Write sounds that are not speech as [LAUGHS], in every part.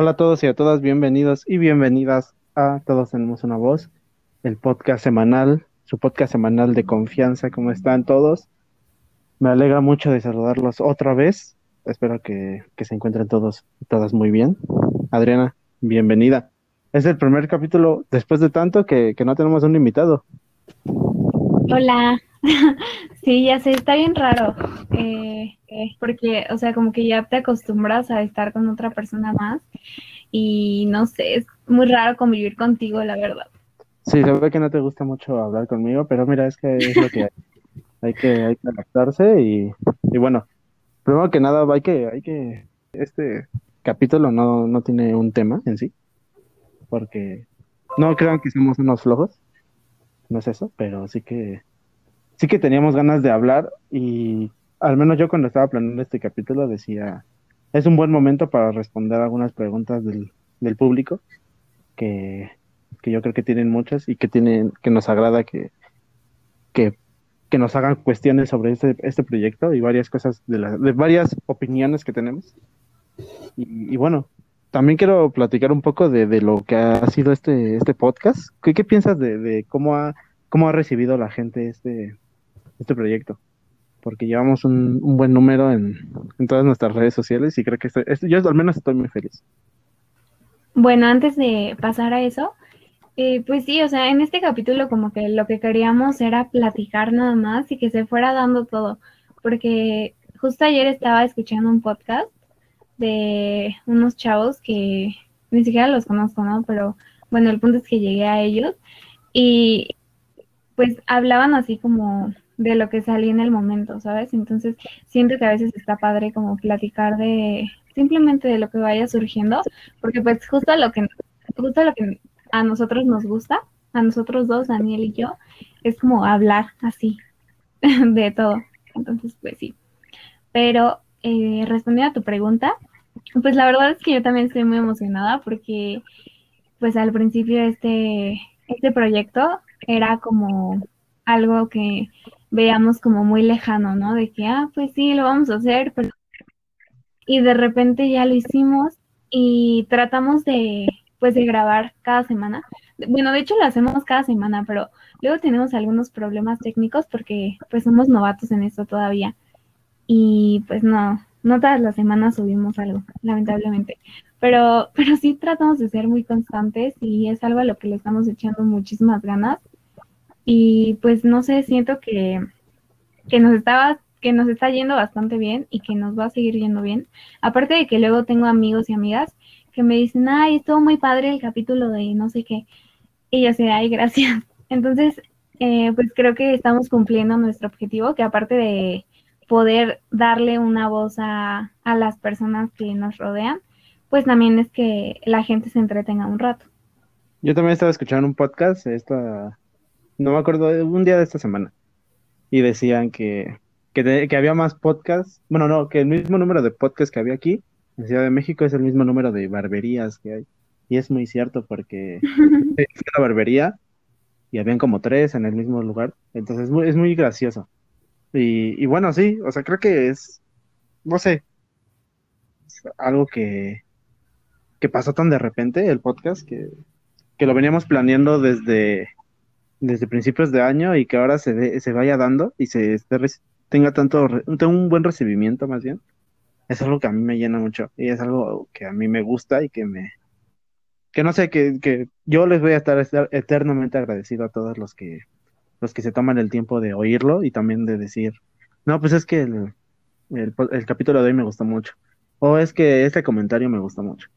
Hola a todos y a todas, bienvenidos y bienvenidas a Todos Tenemos una Voz, el podcast semanal, su podcast semanal de confianza. ¿Cómo están todos? Me alegra mucho de saludarlos otra vez. Espero que, se encuentren todos y todas muy bien. Adriana, bienvenida. Es el primer capítulo después de tanto que, que no tenemos un invitado. Hola. [LAUGHS] Sí, ya sé, está bien raro. Eh, porque, o sea, como que ya te acostumbras a estar con otra persona más y no sé, es muy raro convivir contigo, la verdad. Sí, se que no te gusta mucho hablar conmigo, pero mira, es que es lo que hay. hay que, hay que adaptarse y, y bueno, primero que nada hay que, hay que, este capítulo no, no tiene un tema en sí, porque no crean que somos unos flojos, no es eso, pero sí que, sí que teníamos ganas de hablar y al menos yo cuando estaba planeando este capítulo decía, es un buen momento para responder algunas preguntas del, del público, que, que, yo creo que tienen muchas y que tienen, que nos agrada que, que, que nos hagan cuestiones sobre este, este proyecto y varias cosas de, la, de varias opiniones que tenemos. Y, bueno, también quiero platicar un poco de, de, lo que ha sido este, este podcast. ¿Qué, qué piensas de, de, cómo, ha, cómo ha recibido la gente este, este proyecto? Porque llevamos un, un buen número en, todas nuestras redes sociales y creo que estoy, yo al menos estoy muy feliz. Bueno, antes de pasar a eso, eh, pues sí, o sea, en este capítulo como que lo que queríamos era platicar nada más y que se fuera dando todo, porque justo ayer estaba escuchando un podcast de unos chavos que ni siquiera los conozco, ¿no? Pero bueno, el punto es que llegué a ellos y pues hablaban así como de lo que salí en el momento, ¿sabes? Entonces siento que a veces está padre como platicar de simplemente de lo que vaya surgiendo, porque pues justo lo que justo lo que a nosotros nos gusta, a nosotros dos, Daniel y yo, es como hablar así [LAUGHS] de todo. Entonces, pues sí. Pero eh, respondiendo a tu pregunta, pues la verdad es que yo también estoy muy emocionada porque pues al principio este, este proyecto era como algo que veamos como muy lejano, ¿no? De que, ah, pues sí, lo vamos a hacer, pero... Y de repente ya lo hicimos y tratamos de, pues, de grabar cada semana. Bueno, de hecho lo hacemos cada semana, pero luego tenemos algunos problemas técnicos porque, pues, somos novatos en esto todavía. Y, pues, no, no todas las semanas subimos algo, lamentablemente. Pero, pero sí tratamos de ser muy constantes y es algo a lo que le estamos echando muchísimas ganas y pues no sé, siento que, que nos estaba que nos está yendo bastante bien y que nos va a seguir yendo bien. Aparte de que luego tengo amigos y amigas que me dicen, ay, estuvo muy padre el capítulo de no sé qué. Y yo sé, ay, gracias. [LAUGHS] Entonces, eh, pues creo que estamos cumpliendo nuestro objetivo, que aparte de poder darle una voz a, a las personas que nos rodean, pues también es que la gente se entretenga un rato. Yo también estaba escuchando un podcast esta no me acuerdo, un día de esta semana, y decían que, que, había más podcasts, bueno, no, que el mismo número de podcasts que había aquí, en Ciudad de México, es el mismo número de barberías que hay. Y es muy cierto porque [LAUGHS] fui la barbería y habían como tres en el mismo lugar, entonces es muy, es muy gracioso. Y, y bueno, sí, o sea, creo que es, no sé, algo que, que pasó tan de repente el podcast que, que lo veníamos planeando desde desde principios de año y que ahora se, se vaya dando y se tenga tanto tenga un buen recibimiento más bien es algo que a mí me llena mucho y es algo que a mí me gusta y que me que no sé que, que yo les voy a estar, eternamente agradecido a todos los que los que se toman el tiempo de oírlo y también de decir no pues es que el, el, capítulo de hoy me gustó mucho o es que este comentario me gustó mucho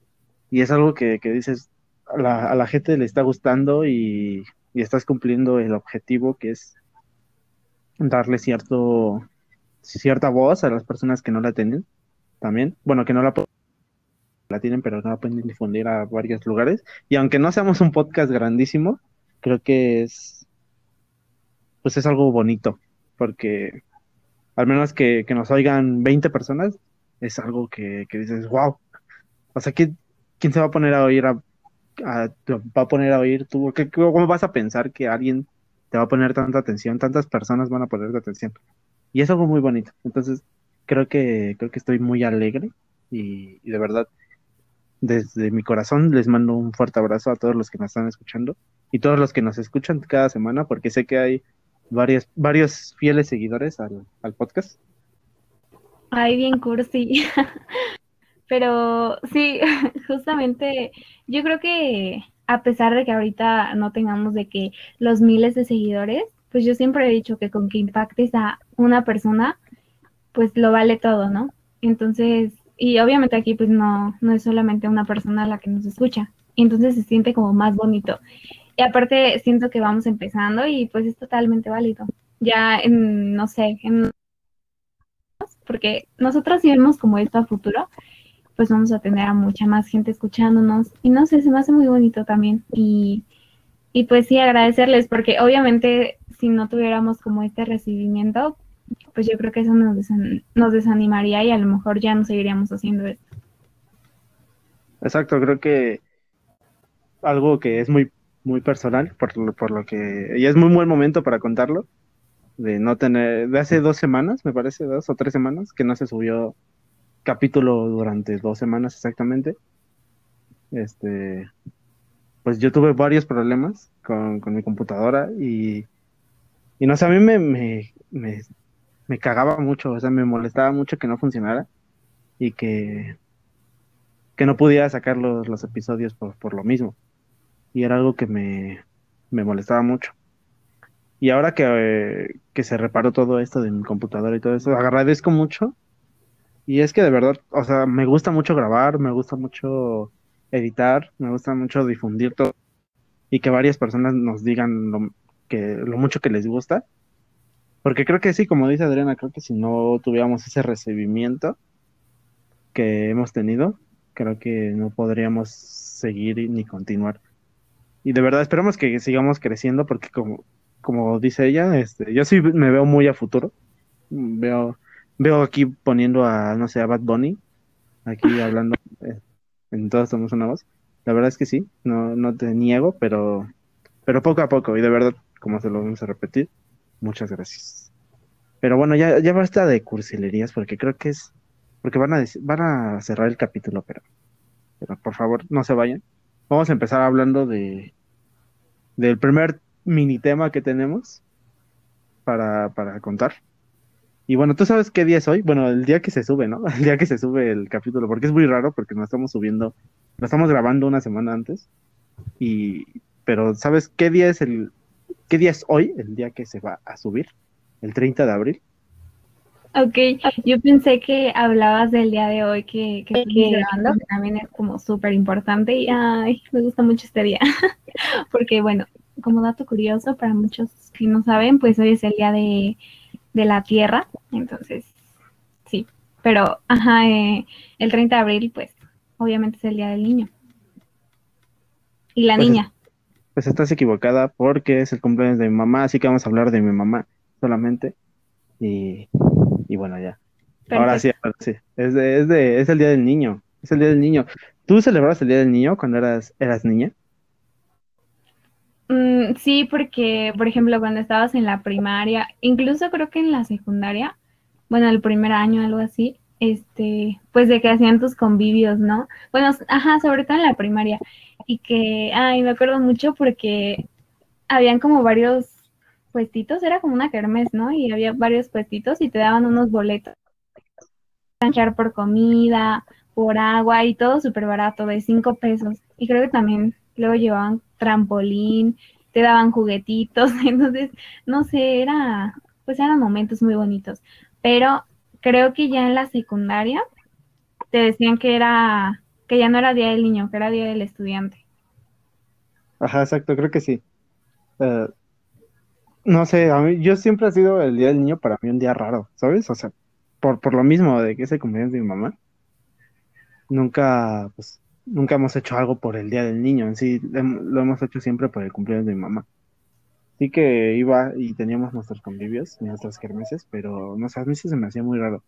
y es algo que, que dices la, a la gente le está gustando y y estás cumpliendo el objetivo que es darle cierto cierta voz a las personas que no la tienen también. Bueno que no la la tienen pero no la pueden difundir a varios lugares. Y aunque no seamos un podcast grandísimo creo que es pues es algo bonito porque al menos que, que nos oigan 20 personas es algo que, que dices wow o sea ¿quién, quién se va a poner a oír a va a poner a oír tú? ¿Qué, ¿Cómo vas a pensar que alguien te va a poner tanta atención? Tantas personas van a poner atención. Y es algo muy bonito. Entonces, creo que, creo que estoy muy alegre y, de verdad desde mi corazón les mando un fuerte abrazo a todos los que nos están escuchando y todos los que nos escuchan cada semana, porque sé que hay varios, varios fieles seguidores al, al podcast. Ay, bien cursi. [LAUGHS] Pero sí, [LAUGHS] justamente yo creo que a pesar de que ahorita no tengamos de que los miles de seguidores, pues yo siempre he dicho que con que impactes a una persona, pues lo vale todo, ¿no? Entonces, y obviamente aquí pues no, no es solamente una persona la que nos escucha, entonces se siente como más bonito. Y aparte siento que vamos empezando y pues es totalmente válido. Ya en, no sé, en, porque nosotros si vemos como esto a futuro, pues vamos a tener a mucha más gente escuchándonos. Y no sé, se me hace muy bonito también. Y, y pues sí, agradecerles, porque obviamente si no tuviéramos como este recibimiento, pues yo creo que eso nos, nos desanimaría y a lo mejor ya no seguiríamos haciendo esto. Exacto, creo que algo que es muy, muy personal, por, por lo que, y es muy buen momento para contarlo, de no tener, de hace dos semanas, me parece, dos o tres semanas, que no se subió capítulo durante dos semanas exactamente. Este, pues yo tuve varios problemas con, con mi computadora y, y no sé, a mí me, me, me, me, cagaba mucho, o sea, me molestaba mucho que no funcionara y que, que no pudiera sacar los, los episodios por, por, lo mismo. Y era algo que me, molestaba mucho. Y ahora que, que se reparó todo esto de mi computadora y todo eso, agradezco mucho y es que de verdad, o sea, me gusta mucho grabar, me gusta mucho editar, me gusta mucho difundir todo y que varias personas nos digan lo, que, lo mucho que les gusta. Porque creo que sí, como dice Adriana, creo que si no tuviéramos ese recibimiento que hemos tenido, creo que no podríamos seguir ni continuar. Y de verdad esperamos que sigamos creciendo porque como, como dice ella, este, yo sí me veo muy a futuro. Veo Veo aquí poniendo a, no sé, a Bad Bunny, aquí [LAUGHS] hablando, eh, en todos somos una voz. La verdad es que sí, no, no te niego, pero, pero poco a poco, y de verdad, como se lo vamos a repetir, muchas gracias. Pero bueno, ya, ya basta de cursilerías, porque creo que es, porque van a, van a cerrar el capítulo, pero, pero por favor, no se vayan. Vamos a empezar hablando de, del primer mini tema que tenemos para, para contar. Y bueno, ¿tú sabes qué día es hoy? Bueno, el día que se sube, ¿no? [LAUGHS] El día que se sube el capítulo, porque es muy raro porque nos estamos subiendo, lo estamos grabando una semana antes. Y, pero ¿sabes qué día es el, qué día es hoy, el día que se va a subir? El 30 de abril. Ok, yo pensé que hablabas del día de hoy que, que grabando, que también es como súper importante y ay, me gusta mucho este día, [LAUGHS] porque bueno, como dato curioso para muchos que no saben, pues hoy es el día de de la Tierra. Entonces, sí. Pero, ajá, eh, el 30 de abril, pues, obviamente es el Día del Niño. Y la pues niña. pues estás equivocada porque es el cumpleaños de mi mamá, así que vamos a hablar de mi mamá solamente. Y, y bueno, ya. Ahora sí, ahora sí. Es, de, es, de, es el Día del Niño. Es el Día del Niño. ¿Tú celebrabas el Día del Niño cuando eras, eras niña? Mm, sí, porque, por ejemplo, cuando estabas en la primaria, incluso creo que en la secundaria, bueno, el primer año, algo así, este, pues de que hacían tus convivios, ¿no? Bueno, ajá, sobre todo en la primaria. Y que, ay, me acuerdo mucho porque habían como varios puestitos, era como una kermés, ¿no? Y había varios puestitos y te daban unos boletos. Canchar por comida, por agua y todo súper barato, de cinco pesos. Y creo que también luego llevaban trampolín, te daban juguetitos, [LAUGHS] entonces, no sé, era, pues eran momentos muy bonitos, pero creo que ya en la secundaria te decían que era, que ya no era Día del Niño, que era Día del Estudiante. Ajá, exacto, creo que sí. Eh, no sé, a mí, yo siempre ha sido el Día del Niño para mí un día raro, ¿sabes? O sea, por, por lo mismo de que es el cumpleaños de mi mamá, nunca, pues, nunca hemos hecho algo por el Día del Niño, en sí lo hemos hecho siempre por el cumpleaños de mi mamá. Sí que iba y teníamos nuestros convivios, nuestras kermeses, pero no sé, a mí sí se me hacía muy raro.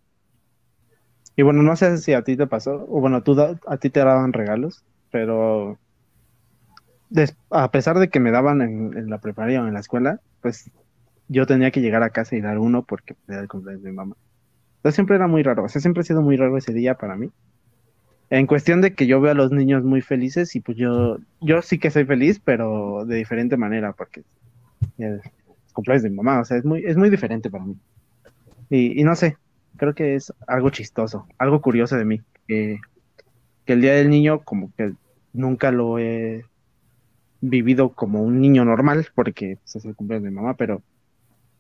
Y bueno, no sé si a ti te pasó, o bueno, tú a ti te daban regalos, pero a pesar de que me daban en, la preparación en la escuela, pues yo tenía que llegar a casa y dar uno porque era el cumpleaños de mi mamá. Entonces siempre era muy raro, o sea, siempre ha sido muy raro ese día para mí. En cuestión de que yo veo a los niños muy felices y pues yo, yo sí que soy feliz, pero de diferente manera, porque es cumpleaños de mi mamá, o sea, es muy, es muy diferente para mí. Y, y no sé, creo que es algo chistoso, algo curioso de mí, que, el Día del Niño como que nunca lo he vivido como un niño normal, porque pues, es el cumpleaños de mi mamá, pero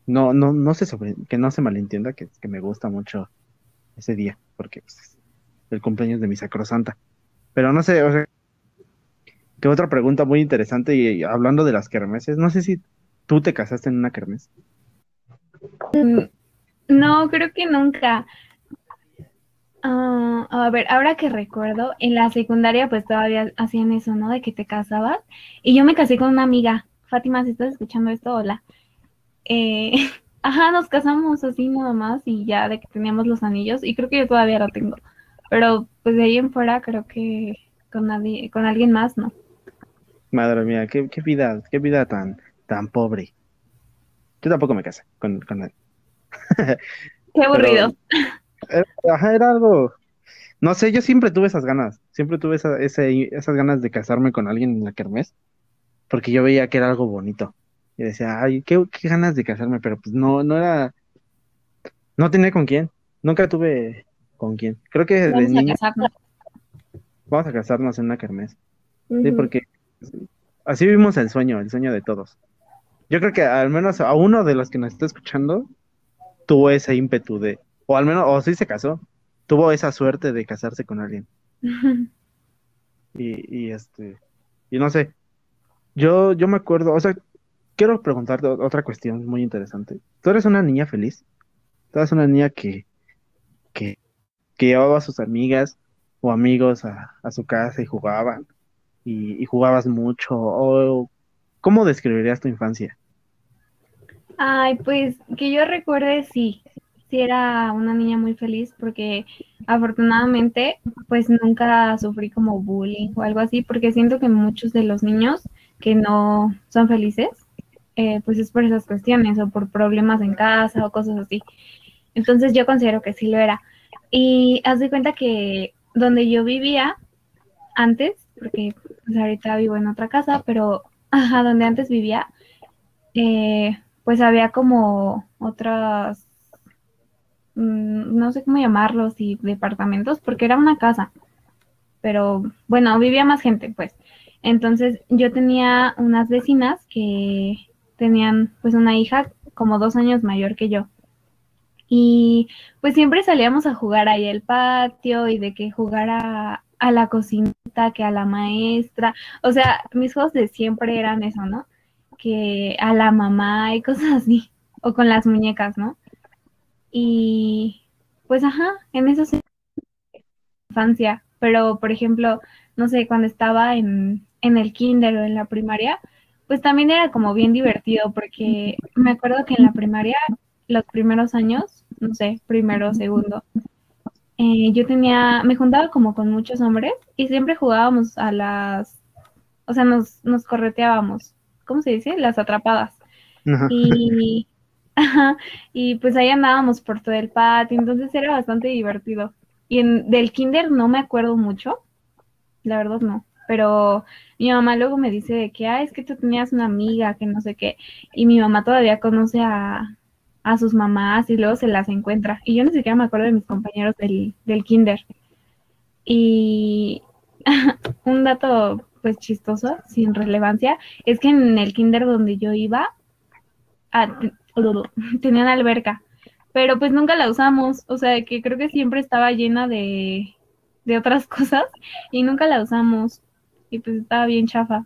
no, no, no se sobre, que no se malentienda que, que me gusta mucho ese día, porque pues, es el cumpleaños de mi sacrosanta. Pero no sé, o sea, que otra pregunta muy interesante y, hablando de las kermeses, no sé si tú te casaste en una kermes. Mm, no, creo que nunca. Ah, a ver, ahora que recuerdo, en la secundaria pues todavía hacían eso, ¿no? De que te casabas. Y yo me casé con una amiga. Fátima, si estás escuchando esto, hola. Eh, [LAUGHS] ajá, nos casamos así nada más y ya de que teníamos los anillos. Y creo que yo todavía lo tengo. Pero pues de ahí en fuera creo que con, nadie, con alguien más, ¿no? Madre mía, qué, qué vida, qué vida tan, tan pobre. Yo tampoco me casé con, con él. Qué [LAUGHS] aburrido. Ajá, era algo. No sé, yo siempre tuve esas ganas. Siempre tuve esa, ese, esas ganas de casarme con alguien en la kermés. Porque yo veía que era algo bonito. Y decía, ay, qué, qué ganas de casarme. Pero pues no, no era. No tenía con quién. Nunca tuve con quién. Creo que desde Vamos a niño. Vamos a casarnos en una kermés. Sí, porque así vivimos el sueño, el sueño de todos. Yo creo que al menos a uno de los que nos está escuchando tuvo ese ímpetu de, o al menos, o sí se casó, tuvo esa suerte de casarse con alguien. [LAUGHS] Y, y este, y no sé, yo, yo me acuerdo, o sea, quiero preguntarte otra cuestión muy interesante. ¿Tú eres una niña feliz? ¿Tú eres una niña que, llevaba a sus amigas o amigos a, su casa y jugaban? Y, y jugabas mucho? ¿O cómo describirías tu infancia? Ay, pues que yo recuerde, sí, sí era una niña muy feliz porque afortunadamente pues nunca sufrí como bullying o algo así porque siento que muchos de los niños que no son felices eh, pues es por esas cuestiones o por problemas en casa o cosas así. Entonces yo considero que sí lo era. Y haz de cuenta que donde yo vivía antes, porque pues ahorita vivo en otra casa, pero ajá, donde antes vivía, eh, pues había como otras, mm, no sé cómo llamarlos, y departamentos, porque era una casa, pero bueno, vivía más gente, pues. Entonces yo tenía unas vecinas que tenían pues una hija como dos años mayor que yo. Y pues siempre salíamos a jugar ahí al patio y de que jugara a la cocinita, que a la maestra. O sea, mis juegos de siempre eran eso, ¿no? Que a la mamá y [LAUGHS] cosas así. O con las muñecas, ¿no? Y pues ajá, en eso sí, infancia. Pero, por ejemplo, no sé, cuando estaba en, en el kinder o en la primaria, pues también era como bien divertido porque me acuerdo que en la primaria, los primeros años, no sé, primero, segundo, eh, yo tenía, me juntaba como con muchos hombres y siempre jugábamos a las, o sea, nos, nos correteábamos, ¿cómo se dice? Las atrapadas. Ajá. Y, [LAUGHS] ajá, y pues ahí andábamos por todo el patio, entonces era bastante divertido. Y en, del kinder no me acuerdo mucho, la verdad no, pero mi mamá luego me dice de que, ah, es que tú tenías una amiga, que no sé qué, y mi mamá todavía conoce a, a sus mamás y luego se las encuentra. Y yo ni siquiera me acuerdo de mis compañeros del, del kinder. Y [LAUGHS] un dato pues chistoso, sin relevancia, es que en el kinder donde yo iba, ah, [LAUGHS] te- tenían alberca, pero pues nunca la usamos, o sea, que creo que siempre estaba llena de, de otras [LAUGHS] cosas y nunca la usamos y pues estaba bien chafa.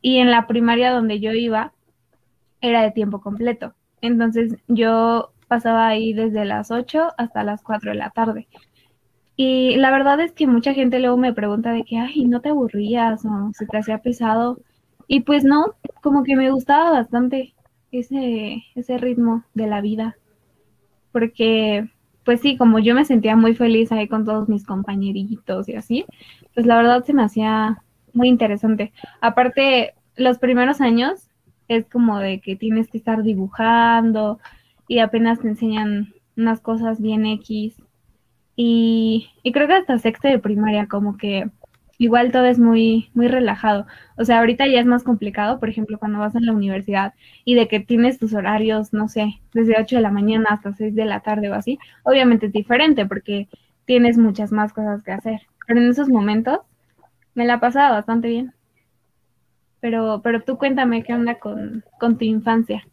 Y en la primaria donde yo iba era de tiempo completo, entonces yo pasaba ahí desde las 8 hasta las 4 de la tarde. Y la verdad es que mucha gente luego me pregunta de que, ay, ¿no te aburrías o se te hacía pesado? Y pues no, como que me gustaba bastante ese, ese ritmo de la vida. Porque, pues sí, como yo me sentía muy feliz ahí con todos mis compañeritos y así, pues la verdad se me hacía muy interesante. Aparte, los primeros años es como de que tienes que estar dibujando y apenas te enseñan unas cosas bien X. Y, y creo que hasta sexto de primaria, como que igual todo es muy, muy relajado. O sea, ahorita ya es más complicado, por ejemplo, cuando vas a la universidad y de que tienes tus horarios, no sé, desde 8 de la mañana hasta 6 de la tarde o así, obviamente es diferente porque tienes muchas más cosas que hacer. Pero en esos momentos me la pasaba bastante bien. Pero, pero tú cuéntame qué onda con, con tu infancia.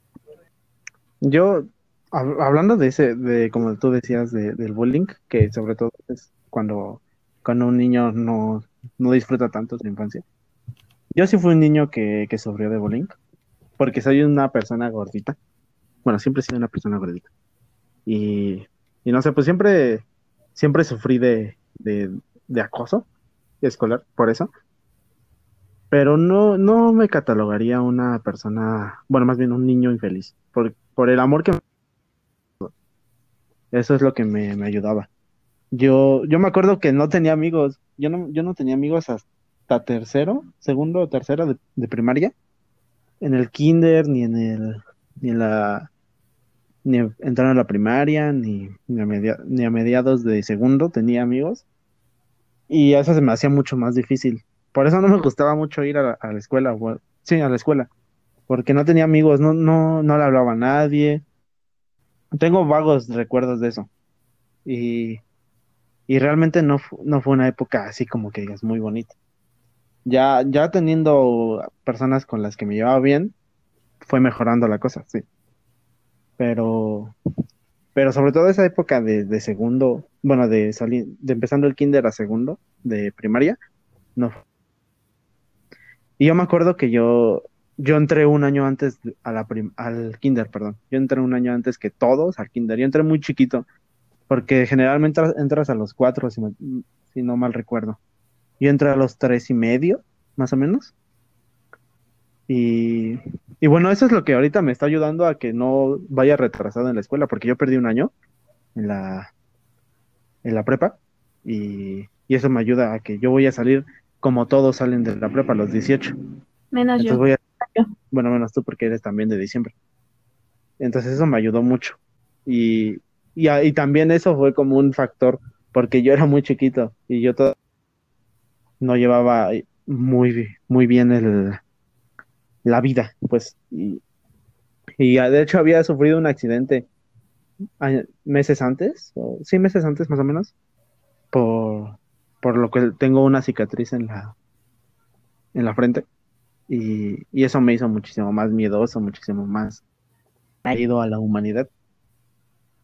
Yo, hablando de ese, de como tú decías, del bullying, que sobre todo es cuando, cuando un niño no, no disfruta tanto su infancia. Yo sí fui un niño que, que sufrió de bullying, porque soy una persona gordita. Bueno, siempre he sido una persona gordita. Y, y no sé, pues siempre, siempre sufrí de, de, de acoso escolar, por eso. Pero no, no me catalogaría una persona, bueno, más bien un niño infeliz, por, por el amor que... Eso es lo que me, me ayudaba. Yo, yo me acuerdo que no tenía amigos, yo no, yo no tenía amigos hasta tercero, segundo o tercero de, primaria. En el kinder, ni en el, ni en la, ni entrar a la primaria, ni, ni, a ni a mediados de segundo tenía amigos. Y eso se me hacía mucho más difícil. Por eso no me gustaba mucho ir a la, escuela, sí, a la escuela, porque no tenía amigos, no, no, no le hablaba a nadie. Tengo vagos recuerdos de eso. Y y realmente no, no fue una época así como que digas muy bonita. Ya, ya teniendo personas con las que me llevaba bien, fue mejorando la cosa, sí. Pero, pero sobre todo esa época de, de segundo, bueno, de salir, de empezando el kinder a segundo, de primaria, no. Y yo me acuerdo que yo, yo entré un año antes al kinder, perdón. Yo entré un año antes que todos al kinder. Yo entré muy chiquito porque generalmente entras a los cuatro, si, no mal recuerdo. Yo entré a los tres y medio, más o menos. Y, y, bueno, eso es lo que ahorita me está ayudando a que no vaya retrasado en la escuela, porque yo perdí un año en la, en la prepa y, y eso me ayuda a que yo voy a salir como todos salen de la prepa a los 18. Menos yo. bueno, menos tú porque eres también de diciembre. Entonces eso me ayudó mucho. Y, y, y, también eso fue como un factor, porque yo era muy chiquito y yo todo no llevaba muy, muy bien el, la vida, pues. Y, y de hecho había sufrido un accidente meses antes, o, sí, meses antes más o menos, por, por lo que tengo una cicatriz en la, en la frente. Y, y eso me hizo muchísimo más miedoso, muchísimo más ido a la humanidad.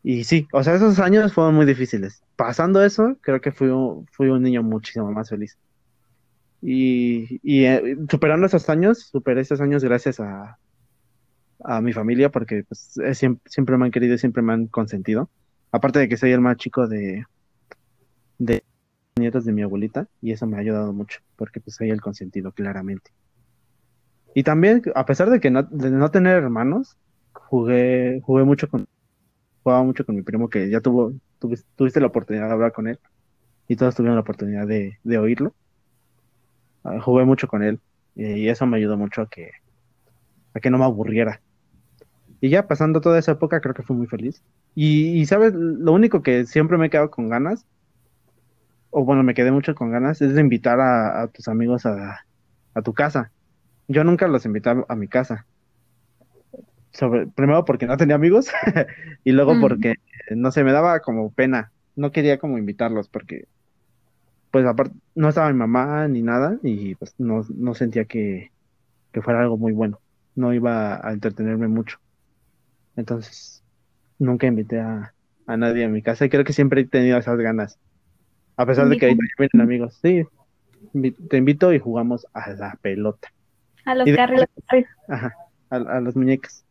Y sí, o sea, esos años fueron muy difíciles. Pasando eso, creo que fui fui un niño muchísimo más feliz. Y, y eh, superando esos años, superé esos años gracias a, a mi familia, porque pues, siempre, siempre, me han querido y siempre me han consentido. Aparte de que soy el más chico de, de nietos de mi abuelita, y eso me ha ayudado mucho, porque pues soy el consentido, claramente. Y también, a pesar de que no, de no tener hermanos, jugué, jugué mucho con jugaba mucho con mi primo que ya tuvo, tuviste, la oportunidad de hablar con él y todos tuvieron la oportunidad de, oírlo. Ah, jugué mucho con él y eso me ayudó mucho a que, a que no me aburriera. Y ya pasando toda esa época creo que fui muy feliz. Y, sabes, lo único que siempre me he quedado con ganas, o bueno, me quedé mucho con ganas, es de invitar a, tus amigos a, a tu casa. Yo nunca los invité a mi casa sobre, primero porque no tenía amigos [LAUGHS] y luego mm. porque, no sé, me daba como pena, no quería como invitarlos porque, pues aparte, no estaba mi mamá ni nada y pues no, no sentía que, que fuera algo muy bueno, no iba a entretenerme mucho. Entonces, nunca invité a, a nadie a mi casa y creo que siempre he tenido esas ganas, a pesar de que ahí vienen amigos. Sí, te invito y jugamos a la pelota. A los carros. Ajá, a, a las muñecas.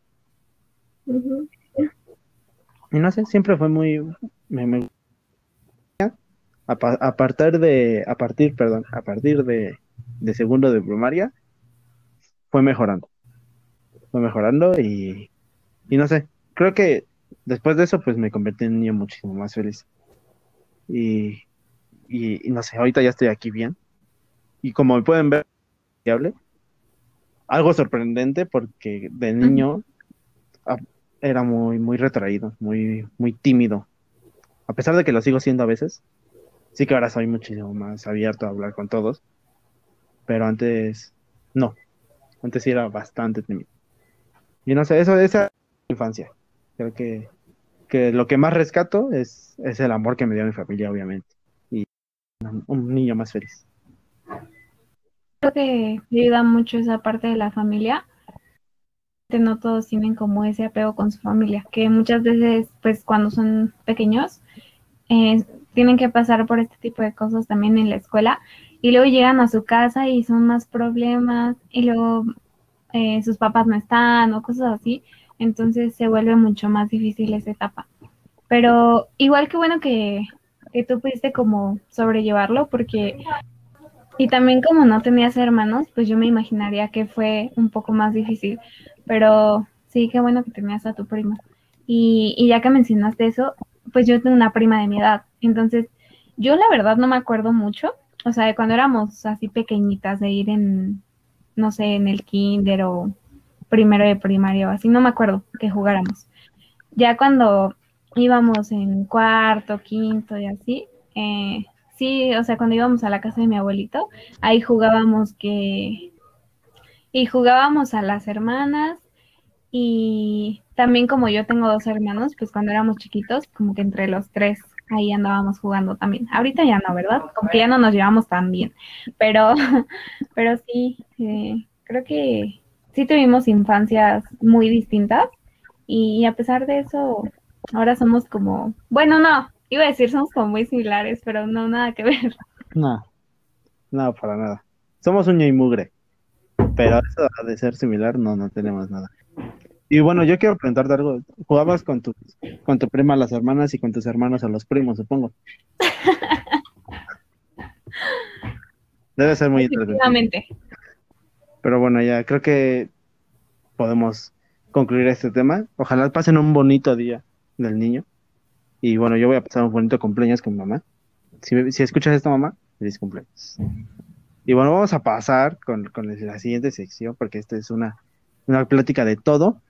Y no sé, siempre fue muy... Me, a, partir de, a partir, perdón, a partir de, de segundo de primaria, fue mejorando. Fue mejorando y, y no sé, creo que después de eso, pues me convertí en un niño muchísimo más feliz. Y, y, no sé, ahorita ya estoy aquí bien. Y como me pueden ver, algo sorprendente porque de niño era muy, muy retraído, muy, muy tímido. a pesar de que lo sigo siendo a veces, sí que ahora soy muchísimo más abierto a hablar con todos, pero antes no, antes sí era bastante tímido. Y no sé, eso, esa infancia, creo que, que lo que más rescato es, es el amor que me dio mi familia, obviamente, un niño más feliz. Creo que ayuda mucho esa parte de la familia. No todos tienen como ese apego con su familia, que muchas veces, pues cuando son pequeños, eh, tienen que pasar por este tipo de cosas también en la escuela y luego llegan a su casa y son más problemas y luego eh, sus papás no están o cosas así, entonces se vuelve mucho más difícil esa etapa. Pero igual que bueno que, que tú pudiste como sobrellevarlo porque y también como no tenías hermanos, pues yo me imaginaría que fue un poco más difícil. Pero sí, qué bueno que tenías a tu prima. Y, y ya que mencionaste eso, pues yo tengo una prima de mi edad. Entonces, yo la verdad no me acuerdo mucho. O sea, de cuando éramos así pequeñitas, de ir en, no sé, en el kinder o primero de primaria o así, no me acuerdo que jugáramos. Ya cuando íbamos en cuarto, quinto y así, eh, sí, o sea, cuando íbamos a la casa de mi abuelito, ahí jugábamos que... Y jugábamos a las hermanas y también como yo tengo dos hermanos, pues cuando éramos chiquitos, como que entre los tres ahí andábamos jugando también. Ahorita ya no, ¿verdad? Como que ya no nos llevamos tan bien, pero, [LAUGHS] pero sí, eh, creo que sí tuvimos infancias muy distintas y a pesar de eso, ahora somos como, bueno, no, Iba a decir, somos como muy similares, pero no, nada que ver. No, no, para nada. Somos uña y mugre. Pero eso de ser similar, no, no tenemos nada. Y bueno, yo quiero preguntarte algo. Jugabas con tu, con tu prima a las hermanas y con tus hermanos a los primos, supongo. Debe ser muy interesante. Pero bueno, ya creo que podemos concluir este tema. Ojalá pasen un bonito día del niño. Y bueno, yo voy a pasar un bonito cumpleaños con mi mamá. Si, si escuchas esto, mamá, feliz cumpleaños. Y bueno, vamos a pasar con, con la siguiente sección, porque esta es una, una plática de todo.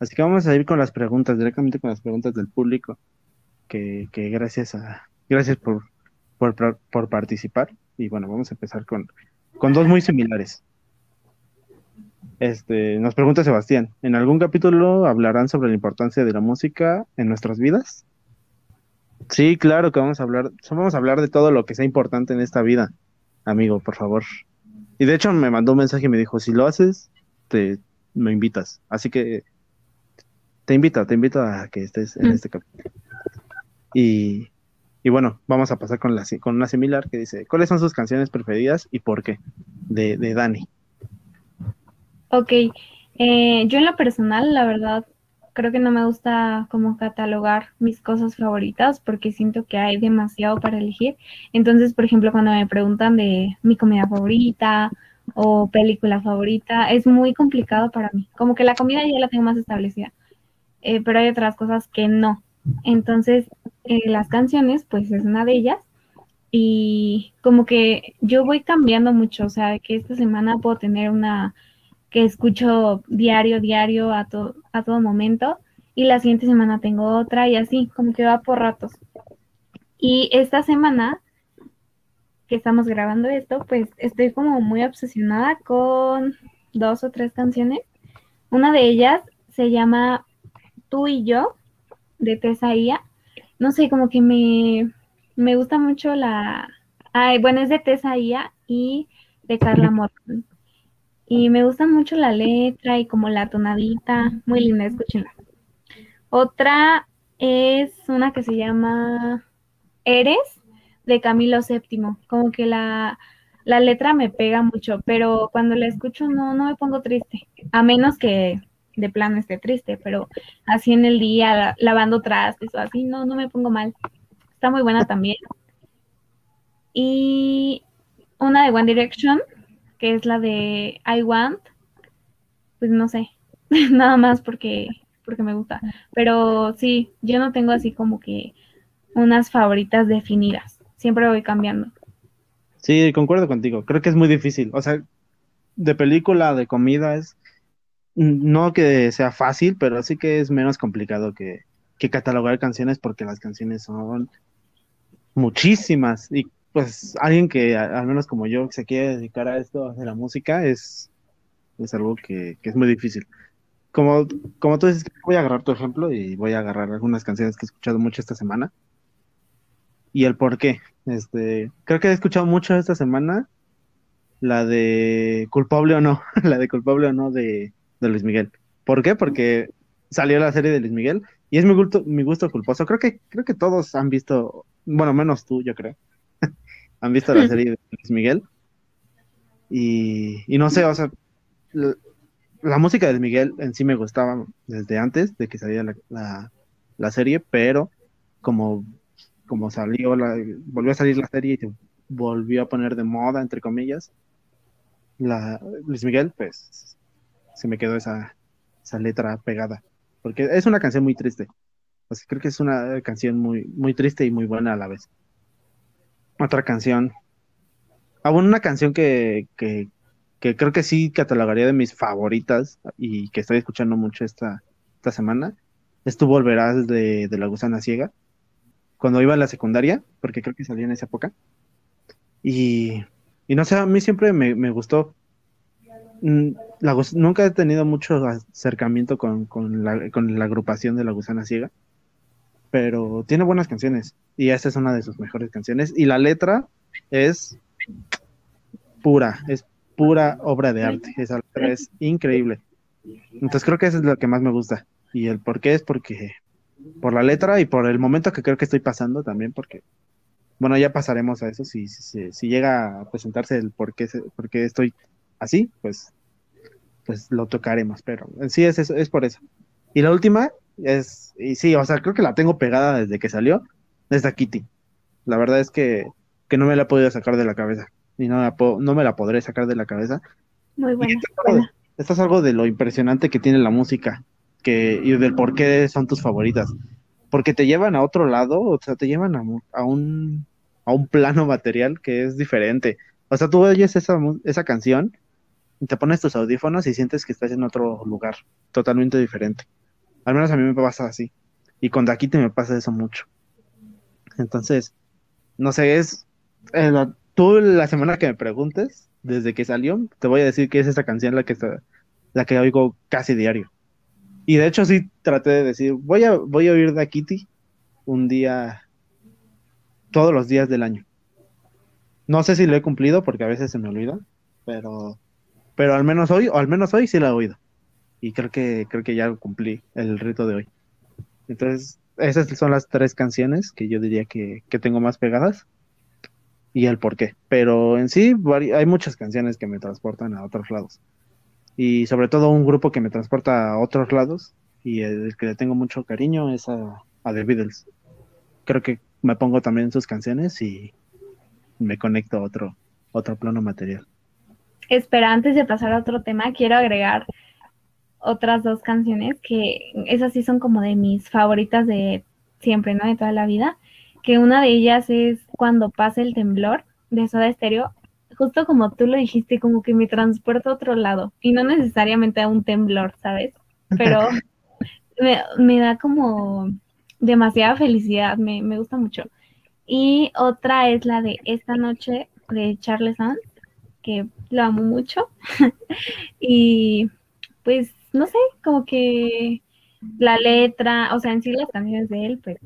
Así que vamos a ir con las preguntas, directamente con las preguntas del público, que, que gracias a gracias por, por, por, participar. Y bueno, vamos a empezar con, con dos muy similares. Este, nos pregunta Sebastián, ¿en algún capítulo hablarán sobre la importancia de la música en nuestras vidas? Sí, claro que vamos a hablar, vamos a hablar de todo lo que sea importante en esta vida, amigo, por favor. Y de hecho me mandó un mensaje y me dijo, si lo haces, te me invitas. Así que te invito, te invito a que estés en mm. este capítulo. Y, y, bueno, vamos a pasar con, la, con una similar que dice, ¿cuáles son sus canciones preferidas y por qué? De, de Dani. Ok, eh, yo en lo personal, la verdad, creo que no me gusta como catalogar mis cosas favoritas porque siento que hay demasiado para elegir. Entonces, por ejemplo, cuando me preguntan de mi comida favorita o película favorita, es muy complicado para mí. Como que la comida ya la tengo más establecida, eh, pero hay otras cosas que no. Entonces, eh, las canciones, pues es una de ellas. Y como que yo voy cambiando mucho, o sea, que esta semana puedo tener una que escucho diario, diario, a, a todo momento, y la siguiente semana tengo otra y así, como que va por ratos. Y esta semana que estamos grabando esto, pues estoy como muy obsesionada con dos o tres canciones. Una de ellas se llama Tú y yo, de Tesaía. No sé, como que me, me gusta mucho la... Ay, bueno, es de Tesaía y de Carla Morton. Y me gusta mucho la letra y como la tonadita, muy linda, escúchenla. Otra es una que se llama Eres de Camilo VII, como que la, letra me pega mucho, pero cuando la escucho no, no me pongo triste, a menos que de plano esté triste, pero así en el día lavando trastes o así, no, no me pongo mal. Está muy buena también. Y una de One Direction, que es la de I Want, pues no sé, [LAUGHS] nada más porque, porque me gusta. Pero sí, yo no tengo así como que unas favoritas definidas, siempre voy cambiando. Sí, concuerdo contigo, creo que es muy difícil, o sea, de película, de comida es, no que sea fácil, pero sí que es menos complicado que, que catalogar canciones porque las canciones son muchísimas y pues alguien que al menos como yo se quiere dedicar a esto de la música es, es algo que, que es muy difícil. Como, como tú dices, voy a agarrar tu ejemplo y voy a agarrar algunas canciones que he escuchado mucho esta semana y el por qué. Este, creo que he escuchado mucho esta semana la de culpable o no, [LAUGHS] la de culpable o no de, de Luis Miguel. ¿Por qué? Porque salió la serie de Luis Miguel y es mi gusto, mi gusto culposo. Creo que, creo que todos han visto, bueno, menos tú, yo creo, han visto la serie de Luis Miguel. Y, y no sé, o sea, la, música de Miguel en sí me gustaba desde antes de que saliera la, la, serie, pero como, como salió, volvió a salir la serie y se volvió a poner de moda, entre comillas, la Luis Miguel, pues se me quedó esa, esa letra pegada porque es una canción muy triste. creo que es una canción muy, muy triste y muy buena a la vez. Otra canción. Ah, una canción que, que, creo que sí catalogaría de mis favoritas y que estoy escuchando mucho esta, esta semana. Es Tú Volverás de, de La Gusana Ciega. Cuando iba a la secundaria, porque creo que salía en esa época. Y, y no sé, a mí siempre me, me gustó Mm, nunca he tenido mucho acercamiento con, con, la, con, la, agrupación de La Gusana Ciega, pero tiene buenas canciones y esta es una de sus mejores canciones y la letra es pura, es pura obra de arte, esa letra es increíble. Entonces creo que eso es lo que más me gusta y el por qué es porque por la letra y por el momento que creo que estoy pasando también porque bueno, ya pasaremos a eso si, si, llega a presentarse el por qué, por estoy así, pues, pues lo tocaremos, pero sí es, es, es por eso. Y la última es, y sí, o sea, creo que la tengo pegada desde que salió, desde Kitty. La verdad es que, que no me la he podido sacar de la cabeza, y no, la no me la podré sacar de la cabeza. Muy buena. Esto, es algo de lo impresionante que tiene la música, que, y del por qué son tus favoritas. Porque te llevan a otro lado, o sea, te llevan a, a un, a un plano material que es diferente. O sea, tú oyes esa, esa canción te pones tus audífonos y sientes que estás en otro lugar totalmente diferente. Al menos a mí me pasa así. Y con Daquite me pasa eso mucho. Entonces, no sé, es. Eh, tú la semana que me preguntes, desde que salió, te voy a decir que es esa canción la que, está, la que oigo casi diario. Y de hecho, sí traté de decir, voy a, voy a oír Daquiti un día, todos los días del año. No sé si lo he cumplido porque a veces se me olvida, pero pero al menos hoy, o al menos hoy sí la he oído. Y creo que, creo que ya cumplí el rito de hoy. Entonces, esas son las tres canciones que yo diría que, que tengo más pegadas y el por qué. Pero en sí, hay muchas canciones que me transportan a otros lados. Y sobre todo un grupo que me transporta a otros lados y el que le tengo mucho cariño es a, a The Beatles. Creo que me pongo también sus canciones y me conecto a otro, otro plano material espera, antes de pasar a otro tema, quiero agregar otras dos canciones que esas sí son como de mis favoritas de siempre, ¿no? De toda la vida. Que una de ellas es Cuando pasa el temblor de Soda Stereo. Justo como tú lo dijiste, como que me transporta a otro lado. Y no necesariamente a un temblor, ¿sabes? Pero [LAUGHS] me, me, da como demasiada felicidad, me, me gusta mucho. Y otra es la de Esta noche de Charles Sands que lo amo mucho. [LAUGHS] y pues, no sé, como que la letra, o sea, en sí las canciones de él, pues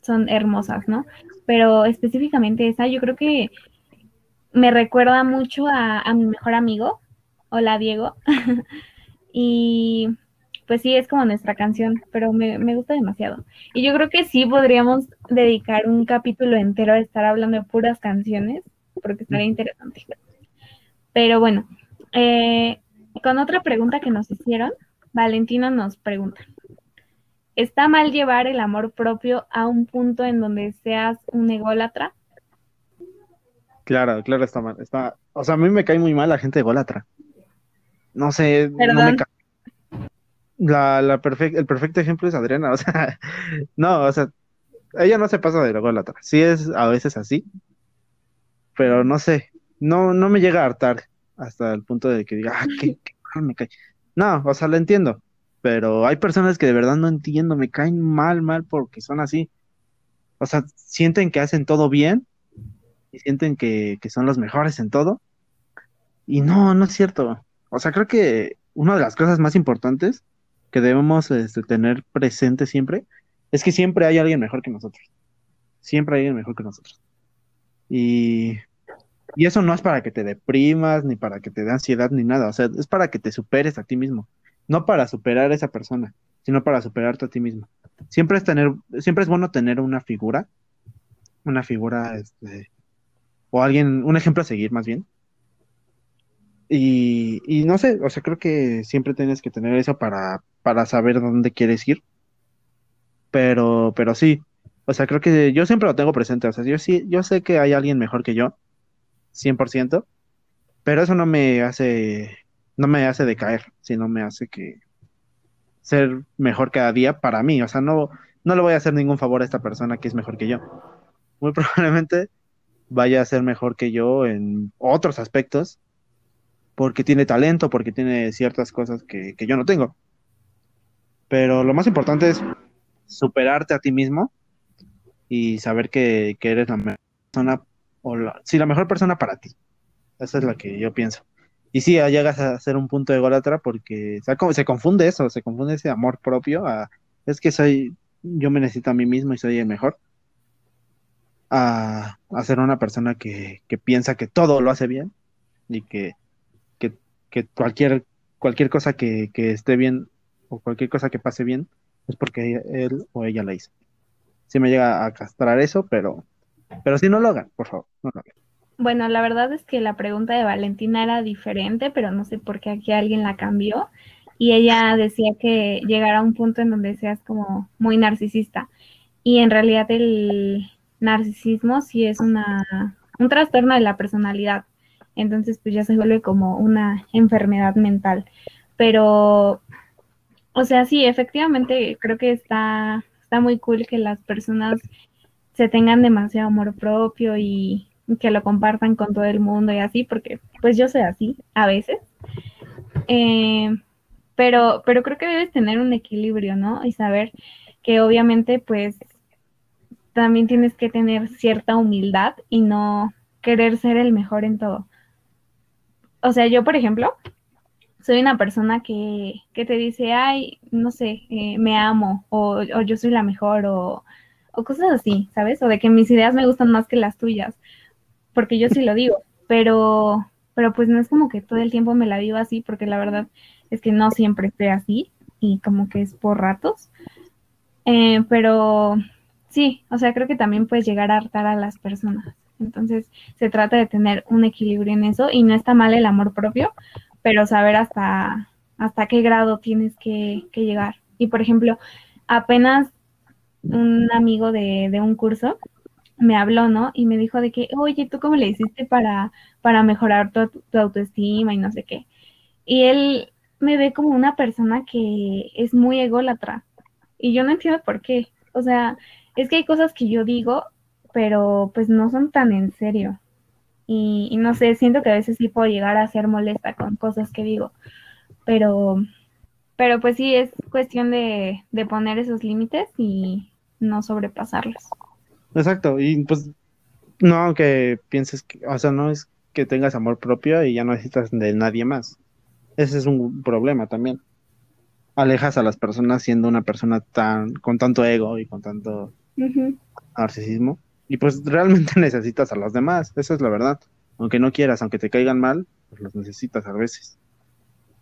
son hermosas, ¿no? Pero específicamente esa, yo creo que me recuerda mucho a, a mi mejor amigo, hola Diego. [LAUGHS] y pues sí, es como nuestra canción, pero me, me, gusta demasiado. Y yo creo que sí podríamos dedicar un capítulo entero a estar hablando de puras canciones, porque estaría interesante. Pero bueno, eh, con otra pregunta que nos hicieron, Valentina nos pregunta, ¿está mal llevar el amor propio a un punto en donde seas un ególatra? Claro, claro, está mal. Está, o sea, a mí me cae muy mal la gente ególatra. No sé, no me cae. La, la el perfecto ejemplo es Adriana, [LAUGHS] o sea, no, o sea, ella no se pasa de ególatra. Sí es a veces así, pero no sé, no, no me llega a hartar hasta el punto de que diga, ah, qué, me cae. No, o sea, lo entiendo, pero hay personas que de verdad no entiendo, me caen mal, mal porque son así. O sea, sienten que hacen todo bien y sienten que, que son los mejores en todo. Y no, no es cierto. O sea, creo que una de las cosas más importantes que debemos este, tener presente siempre es que siempre hay alguien mejor que nosotros. Siempre hay alguien mejor que nosotros. Y, y eso no es para que te deprimas, ni para que te dé ansiedad, ni nada. O sea, es para que te superes a ti mismo. No para superar a esa persona, sino para superarte a ti mismo. Siempre es tener, siempre es bueno tener una figura, una figura, este, o alguien, un ejemplo a seguir más bien, y, y, no sé, o sea, creo que siempre tienes que tener eso para, para saber dónde quieres ir. Pero, pero sí, o sea, creo que yo siempre lo tengo presente. O sea, yo sí, yo sé que hay alguien mejor que yo, 100%, pero eso no me hace, no me hace decaer, sino me hace que ser mejor cada día para mí. O sea, no, no le voy a hacer ningún favor a esta persona que es mejor que yo. Muy [LAUGHS] probablemente vaya a ser mejor que yo en otros aspectos, porque tiene talento, porque tiene ciertas cosas que, yo no tengo. Pero lo más importante es superarte a ti mismo y saber que, eres la mejor persona, o la, mejor persona para ti. Esa es la que yo pienso. Y sí, llegas a ser un punto de ególatra porque se confunde eso, se confunde ese amor propio es que soy, yo me necesito a mí mismo y soy el mejor, a, a ser una persona que, piensa que todo lo hace bien y que que cualquier, cualquier cosa que, esté bien o cualquier cosa que pase bien es porque él o ella la hizo. Sí me llega a castrar eso, pero, pero si no lo hagan, por favor, no lo hagan. Bueno, la verdad es que la pregunta de Valentina era diferente, pero no sé por qué aquí alguien la cambió. Y ella decía que llegará a un punto en donde seas como muy narcisista. Y en realidad el narcisismo sí es una, un trastorno de la personalidad entonces pues ya se vuelve como una enfermedad mental. Pero, o sea, sí, efectivamente creo que está, está muy cool que las personas se tengan demasiado amor propio y que lo compartan con todo el mundo y así, porque pues yo soy así a veces. Eh, pero, pero creo que debes tener un equilibrio, ¿no? Y saber que obviamente pues también tienes que tener cierta humildad y no querer ser el mejor en todo o sea, yo, por ejemplo, soy una persona que, que te dice, ay, no sé, eh, me amo, o, o, yo soy la mejor, o, o cosas así, ¿sabes? O de que mis ideas me gustan más que las tuyas, porque yo sí lo digo, pero, pero pues no es como que todo el tiempo me la vivo así, porque la verdad es que no siempre estoy así, y como que es por ratos. Eh, pero sí, o sea, creo que también puedes llegar a hartar a las personas. Entonces, se trata de tener un equilibrio en eso y no está mal el amor propio, pero saber hasta, hasta qué grado tienes que, llegar. Y, por ejemplo, apenas un amigo de, un curso me habló, ¿no? Y me dijo de que, oye, ¿tú cómo le hiciste para, para mejorar tu, tu autoestima y no sé qué? Y él me ve como una persona que es muy ególatra. Y yo no entiendo por qué. O sea, es que hay cosas que yo digo pero pues no son tan en serio. Y, no sé, siento que a veces sí puedo llegar a ser molesta con cosas que digo, pero, pero pues sí es cuestión de, de poner esos límites y no sobrepasarlos. Exacto, y pues no aunque pienses que, o sea, no es que tengas amor propio y ya no necesitas de nadie más. Ese es un problema también. Alejas a las personas siendo una persona tan con tanto ego y con tanto narcisismo y pues [LAUGHS] realmente necesitas a los demás, esa es la verdad. Aunque no quieras, aunque te caigan mal, pues los necesitas a veces.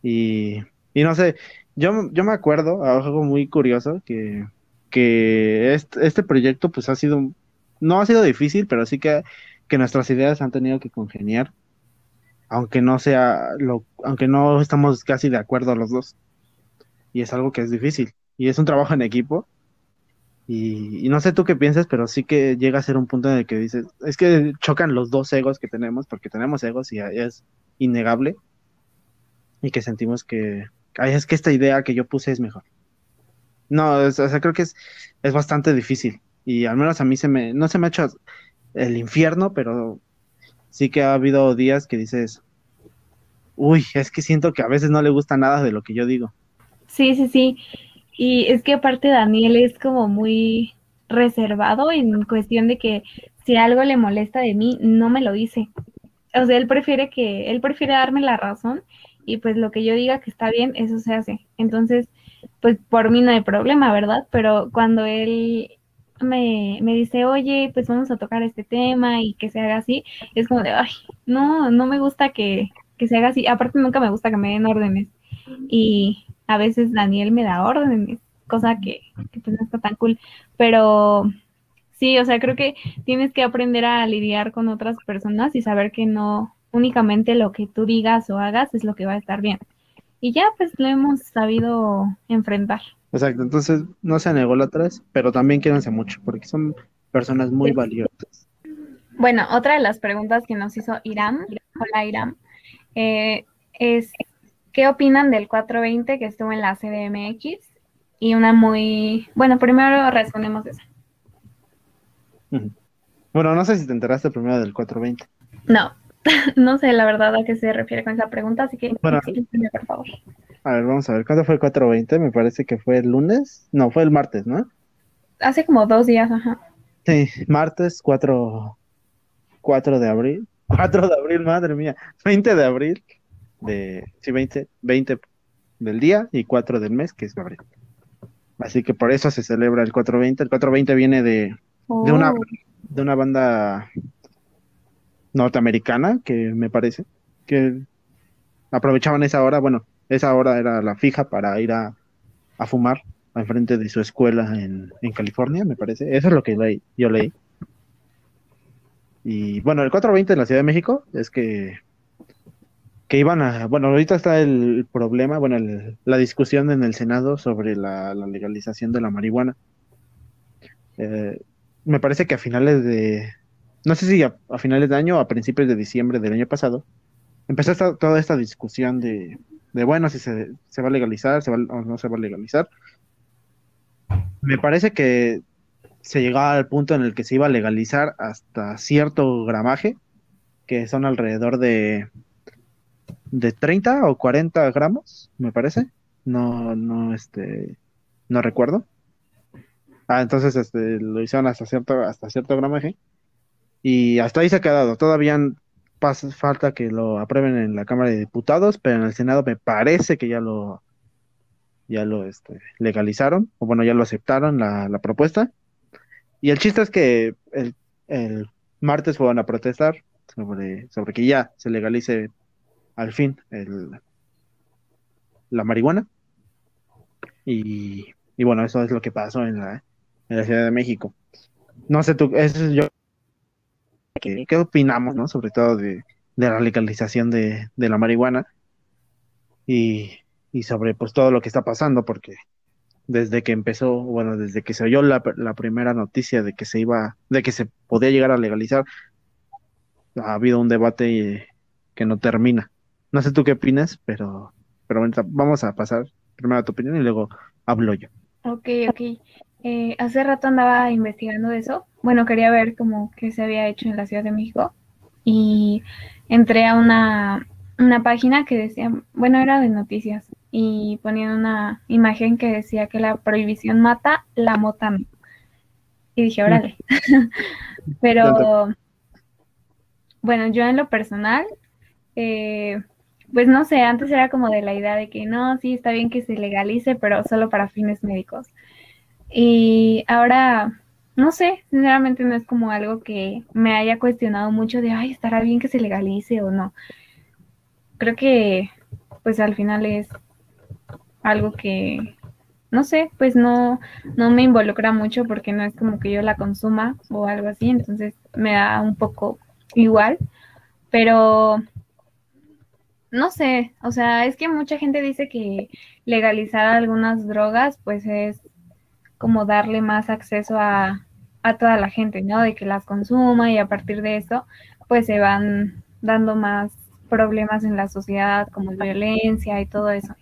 Y, y no sé, yo, yo me acuerdo, algo muy curioso, que, que este, este, proyecto pues ha sido, no ha sido difícil, pero sí que, que nuestras ideas han tenido que congeniar, aunque no sea, lo, aunque no estamos casi de acuerdo los dos. Y es algo que es difícil. Y es un trabajo en equipo y, no sé tú qué piensas, pero sí que llega a ser un punto en el que dices, es que chocan los dos egos que tenemos, porque tenemos egos y es innegable, y que sentimos que, es que esta idea que yo puse es mejor. No, o sea, creo que es, es bastante difícil, y al menos a mí se me, no se me ha hecho el infierno, pero sí que ha habido días que dices, uy, es que siento que a veces no le gusta nada de lo que yo digo. Sí, sí, sí. Y es que aparte Daniel es como muy reservado en cuestión de que si algo le molesta de mí, no me lo dice. O sea, él prefiere que, él prefiere darme la razón y pues lo que yo diga que está bien, eso se hace. Entonces, pues por mí no hay problema, ¿verdad? Pero cuando él me, me dice, oye, pues vamos a tocar este tema y que se haga así, es como de, ay, no, no me gusta que, que se haga así. Aparte, nunca me gusta que me den órdenes. Y a veces Daniel me da órdenes, cosa que, que pues no está tan cool. Pero sí, o sea, creo que tienes que aprender a lidiar con otras personas y saber que no únicamente lo que tú digas o hagas es lo que va a estar bien. Y ya pues lo hemos sabido enfrentar. Exacto, entonces no sean ególatras, pero también quédense mucho, porque son personas muy valiosas. Bueno, otra de las preguntas que nos hizo Irán, hola Irán, eh, es ¿qué opinan del 420 que estuvo en la CDMX? Y una muy, bueno, primero respondemos eso. Bueno, no sé si te enteraste primero del 420. No, [LAUGHS] no sé la verdad a qué se refiere con esa pregunta, así que bueno, por favor. A ver, vamos a ver, ¿cuándo fue el 420? Me parece que fue el lunes. No, fue el martes, ¿no? Hace como dos días, ajá. Sí, martes 4, 4 de abril. [LAUGHS] 4 de abril, madre mía. 20 de abril. De, sí, 20, 20 del día y 4 del mes, que es abril. Así que por eso se celebra el 420. El 420 viene de, de, una, oh. de una banda norteamericana, que me parece, que aprovechaban esa hora, bueno, esa hora era la fija para ir a, a fumar enfrente de su escuela en, en, California, me parece. Eso es lo que leí, yo leí. Y bueno, el 420 en la Ciudad de México es que, que iban a, bueno, ahorita está el problema, bueno, la discusión en el Senado sobre la, legalización de la marihuana. Eh, me parece que a finales de, no sé si a, finales de año o a principios de diciembre del año pasado, empezó toda esta discusión de, bueno, si se, se, va a legalizar se va, o no se va a legalizar. Me parece que se llegó al punto en el que se iba a legalizar hasta cierto gramaje, que son alrededor de, de 30 o 40 gramos, me parece. No, no, este, no recuerdo. Ah, entonces este, lo hicieron hasta cierto, hasta cierto gramaje. Y hasta ahí se ha quedado. Todavía pasa, falta que lo aprueben en la Cámara de Diputados, pero en el Senado me parece que ya lo ya lo este, legalizaron, o bueno, ya lo aceptaron la, la propuesta. Y el chiste es que el, el martes fueron a protestar sobre, sobre que ya se legalice al fin el, la marihuana. Y, y bueno, eso es lo que pasó en la, en la Ciudad de México. No sé tú, eso es yo qué, opinamos, ¿no? Sobre todo de, la legalización de, la marihuana y, sobre pues todo lo que está pasando, porque desde que empezó, bueno, desde que se oyó la, primera noticia de que se iba, de que se podía llegar a legalizar, ha habido un debate que no termina. No sé tú qué opinas, pero, pero bueno, vamos a pasar primero a tu opinión y luego hablo yo. Ok, ok. Eh, hace rato andaba investigando eso. Bueno, quería ver cómo qué se había hecho en la Ciudad de México y entré a una, una página que decía, bueno, era de noticias y ponían una imagen que decía que la prohibición mata, la mota no. Y dije, órale. [LAUGHS] Pero bueno, yo en lo personal, eh, pues no sé, antes era como de la idea de que no, sí, está bien que se legalice, pero solo para fines médicos. Y ahora, no sé, sinceramente no es como algo que me haya cuestionado mucho de, ay, estará bien que se legalice o no. Creo que, pues al final es algo que, no sé, pues no, no me involucra mucho porque no es como que yo la consuma o algo así, entonces me da un poco igual, pero no sé, o sea, es que mucha gente dice que legalizar algunas drogas pues es como darle más acceso a, toda la gente, ¿no? De que las consuma y a partir de eso, pues se van dando más problemas en la sociedad como violencia y todo eso.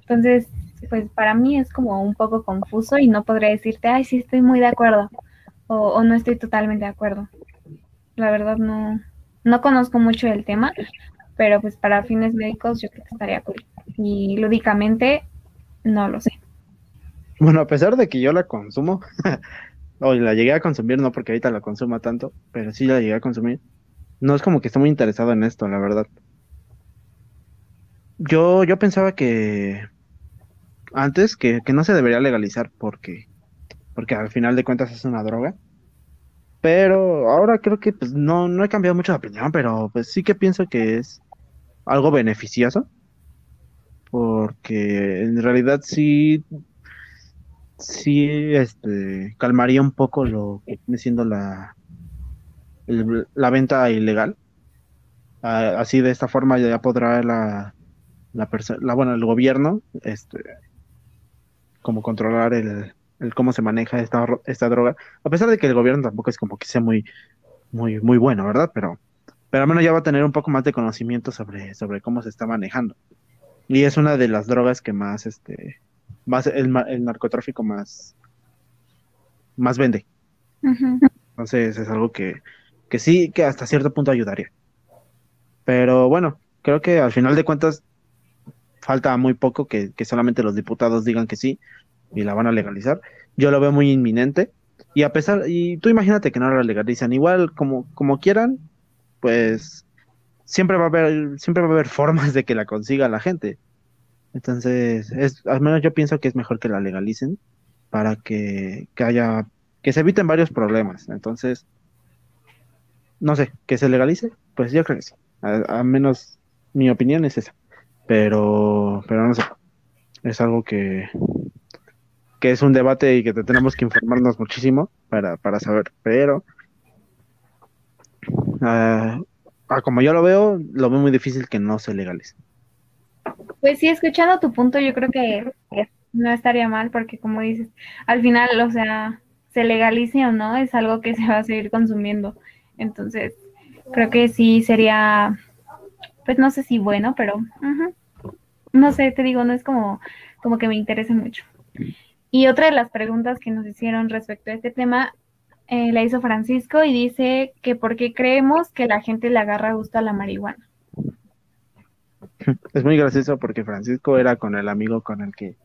Entonces, pues para mí es como un poco confuso y no podré decirte, ay, sí estoy muy de acuerdo o, no estoy totalmente de acuerdo. La verdad no, no conozco mucho el tema, pero pues para fines médicos yo creo que estaría cool. Y lúdicamente no lo sé. Bueno, a pesar de que yo la consumo, [LAUGHS] o la llegué a consumir, no porque ahorita la consuma tanto, pero sí la llegué a consumir, no es como que esté muy interesado en esto, la verdad. Yo, yo pensaba que antes que, que no se debería legalizar porque, porque al final de cuentas es una droga. Pero ahora creo que pues no, no he cambiado mucho de opinión, pero pues sí que pienso que es algo beneficioso. Porque en realidad sí, sí, este, calmaría un poco lo que viene siendo la, la venta ilegal. Ah, así de esta forma ya podrá la, la, la bueno, el gobierno, este, como controlar el, el cómo se maneja esta, esta droga, a pesar de que el gobierno tampoco es como que sea muy, muy, muy bueno, ¿verdad? Pero, pero al menos ya va a tener un poco más de conocimiento sobre, sobre cómo se está manejando. Y es una de las drogas que más, este, más el, el narcotráfico más, más vende. Entonces es algo que, que sí, que hasta cierto punto ayudaría. Pero bueno, creo que al final de cuentas falta muy poco que, que solamente los diputados digan que sí, y la van a legalizar. Yo lo veo muy inminente. Y a pesar, y tú imagínate que no la legalizan, igual como, como quieran, pues siempre va a haber, siempre va a haber formas de que la consiga la gente. Entonces, es, al menos yo pienso que es mejor que la legalicen para que, que haya, que se eviten varios problemas. Entonces, no sé, que se legalice, pues yo creo que sí. Al menos mi opinión es esa. Pero, pero no sé. Es algo que, que es un debate y que tenemos que informarnos muchísimo para, para saber, pero uh, como yo lo veo, lo veo muy difícil que no se legalice. Pues sí, escuchando tu punto, yo creo que no estaría mal porque como dices, al final, o sea, se legalice o no, es algo que se va a seguir consumiendo. Entonces, creo que sí sería, pues no sé si bueno, pero no sé, te digo, no es como, como que me interese mucho. Y otra de las preguntas que nos hicieron respecto a este tema eh, la hizo Francisco y dice que por qué creemos que la gente le agarra gusto a la marihuana. [LAUGHS] Es muy gracioso porque Francisco era con el amigo con el que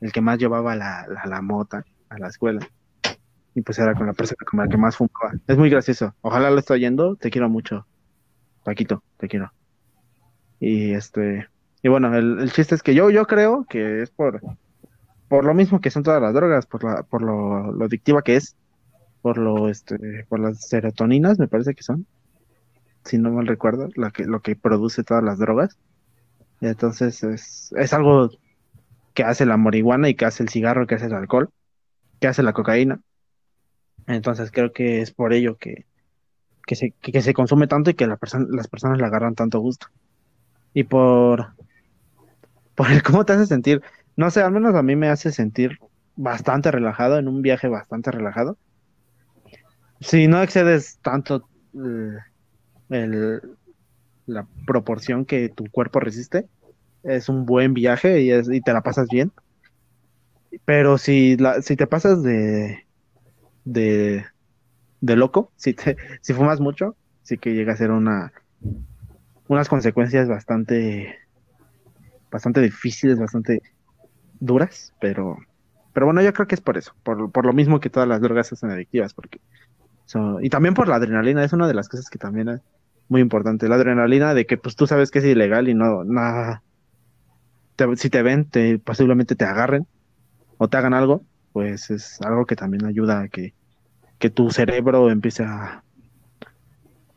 el que más llevaba la, la, mota a la escuela. Y pues era con la persona con la que más fumaba. Es muy gracioso. Ojalá lo esté oyendo. Te quiero mucho. Paquito, te quiero. Y este, y bueno, el, el chiste es que yo, yo creo que es por, por lo mismo que son todas las drogas, por, la, por lo, adictiva que es, por lo este, por las serotoninas, me parece que son, si no mal recuerdo, la que, lo que produce todas las drogas. Entonces es, es algo que hace la marihuana y que hace el cigarro, que hace el alcohol, que hace la cocaína. Entonces creo que es por ello que, que, se, que, se consume tanto y que la persona, las personas le agarran tanto gusto. Y por, por el cómo te hace sentir no sé, al menos a mí me hace sentir bastante relajado, en un viaje bastante relajado. Si no excedes tanto eh, la proporción que tu cuerpo resiste, es un buen viaje y, y te la pasas bien. Pero si, la, si te pasas de, de, de loco, [LAUGHS] si, te, si fumas mucho, sí que llega a ser una, unas consecuencias bastante, bastante difíciles, bastante duras, pero, pero bueno, yo creo que es por eso, por, por lo mismo que todas las drogas son adictivas, porque y también por la adrenalina, es una de las cosas que también es muy importante, la adrenalina de que pues tú sabes que es ilegal y no, nada, si te ven, te, posiblemente te agarren o te hagan algo, pues es algo que también ayuda a que, que tu cerebro empiece a,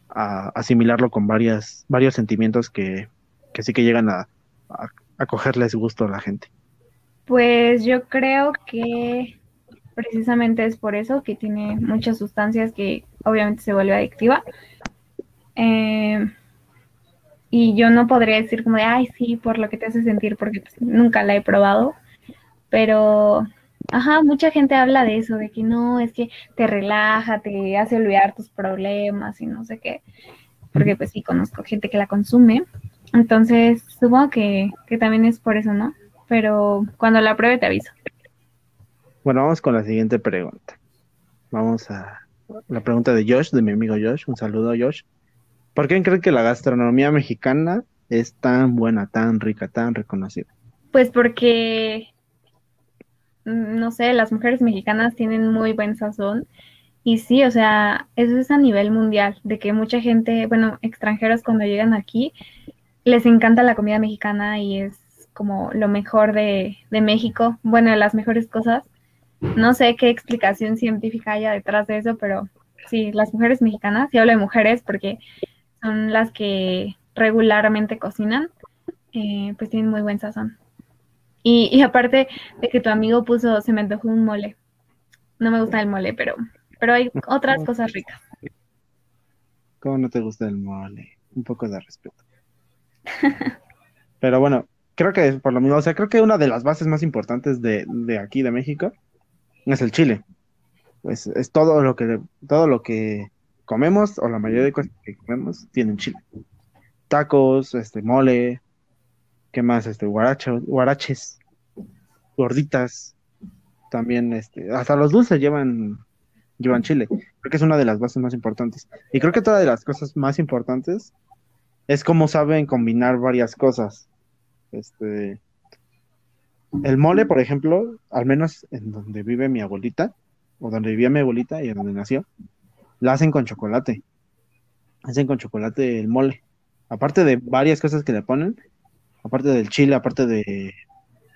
a asimilarlo con varias, varios sentimientos que, que sí que llegan a, a, a cogerles gusto a la gente. Pues yo creo que precisamente es por eso que tiene muchas sustancias que obviamente se vuelve adictiva. Eh, y yo no podría decir como de, ay, sí, por lo que te hace sentir, porque pues, nunca la he probado. Pero, ajá, mucha gente habla de eso, de que no, es que te relaja, te hace olvidar tus problemas y no sé qué. Porque pues sí, conozco gente que la consume. Entonces, supongo que, que también es por eso, ¿no? pero cuando la pruebe te aviso. Bueno, vamos con la siguiente pregunta. Vamos a la pregunta de Josh, de mi amigo Josh. Un saludo, Josh. ¿Por qué creen que la gastronomía mexicana es tan buena, tan rica, tan reconocida? Pues porque mm, no sé, las mujeres mexicanas tienen muy buen sazón. Y sí, o sea, eso es a nivel mundial, de que mucha gente, bueno, extranjeros cuando llegan aquí, les encanta la comida mexicana y es como lo mejor de, México, bueno, las mejores cosas. No sé qué explicación científica haya detrás de eso, pero sí, las mujeres mexicanas, y hablo de mujeres porque son las que regularmente cocinan, eh, pues tienen muy buen sazón. Y, aparte de que tu amigo puso, se me antojó un mole. No me gusta el mole, pero, pero hay otras cosas ricas. ¿Cómo no te gusta el mole? Un poco de respeto. [LAUGHS] pero bueno, creo que por lo mismo, o sea, creo que una de las bases más importantes de, de aquí, de México, es el chile. Pues es todo lo que, todo lo que comemos, o la mayoría de cosas que comemos, tienen chile. Tacos, este, mole, ¿qué más? Este, guaracho, guaraches, gorditas, también, este, hasta los dulces llevan, llevan chile. Creo que es una de las bases más importantes. Y creo que todas de las cosas más importantes es cómo saben combinar varias cosas. Este, el mole, por ejemplo, al menos en donde vive mi abuelita, o donde vivía mi abuelita y en donde nació, la hacen con chocolate. Hacen con chocolate el mole. Aparte de varias cosas que le ponen, aparte del chile, aparte de...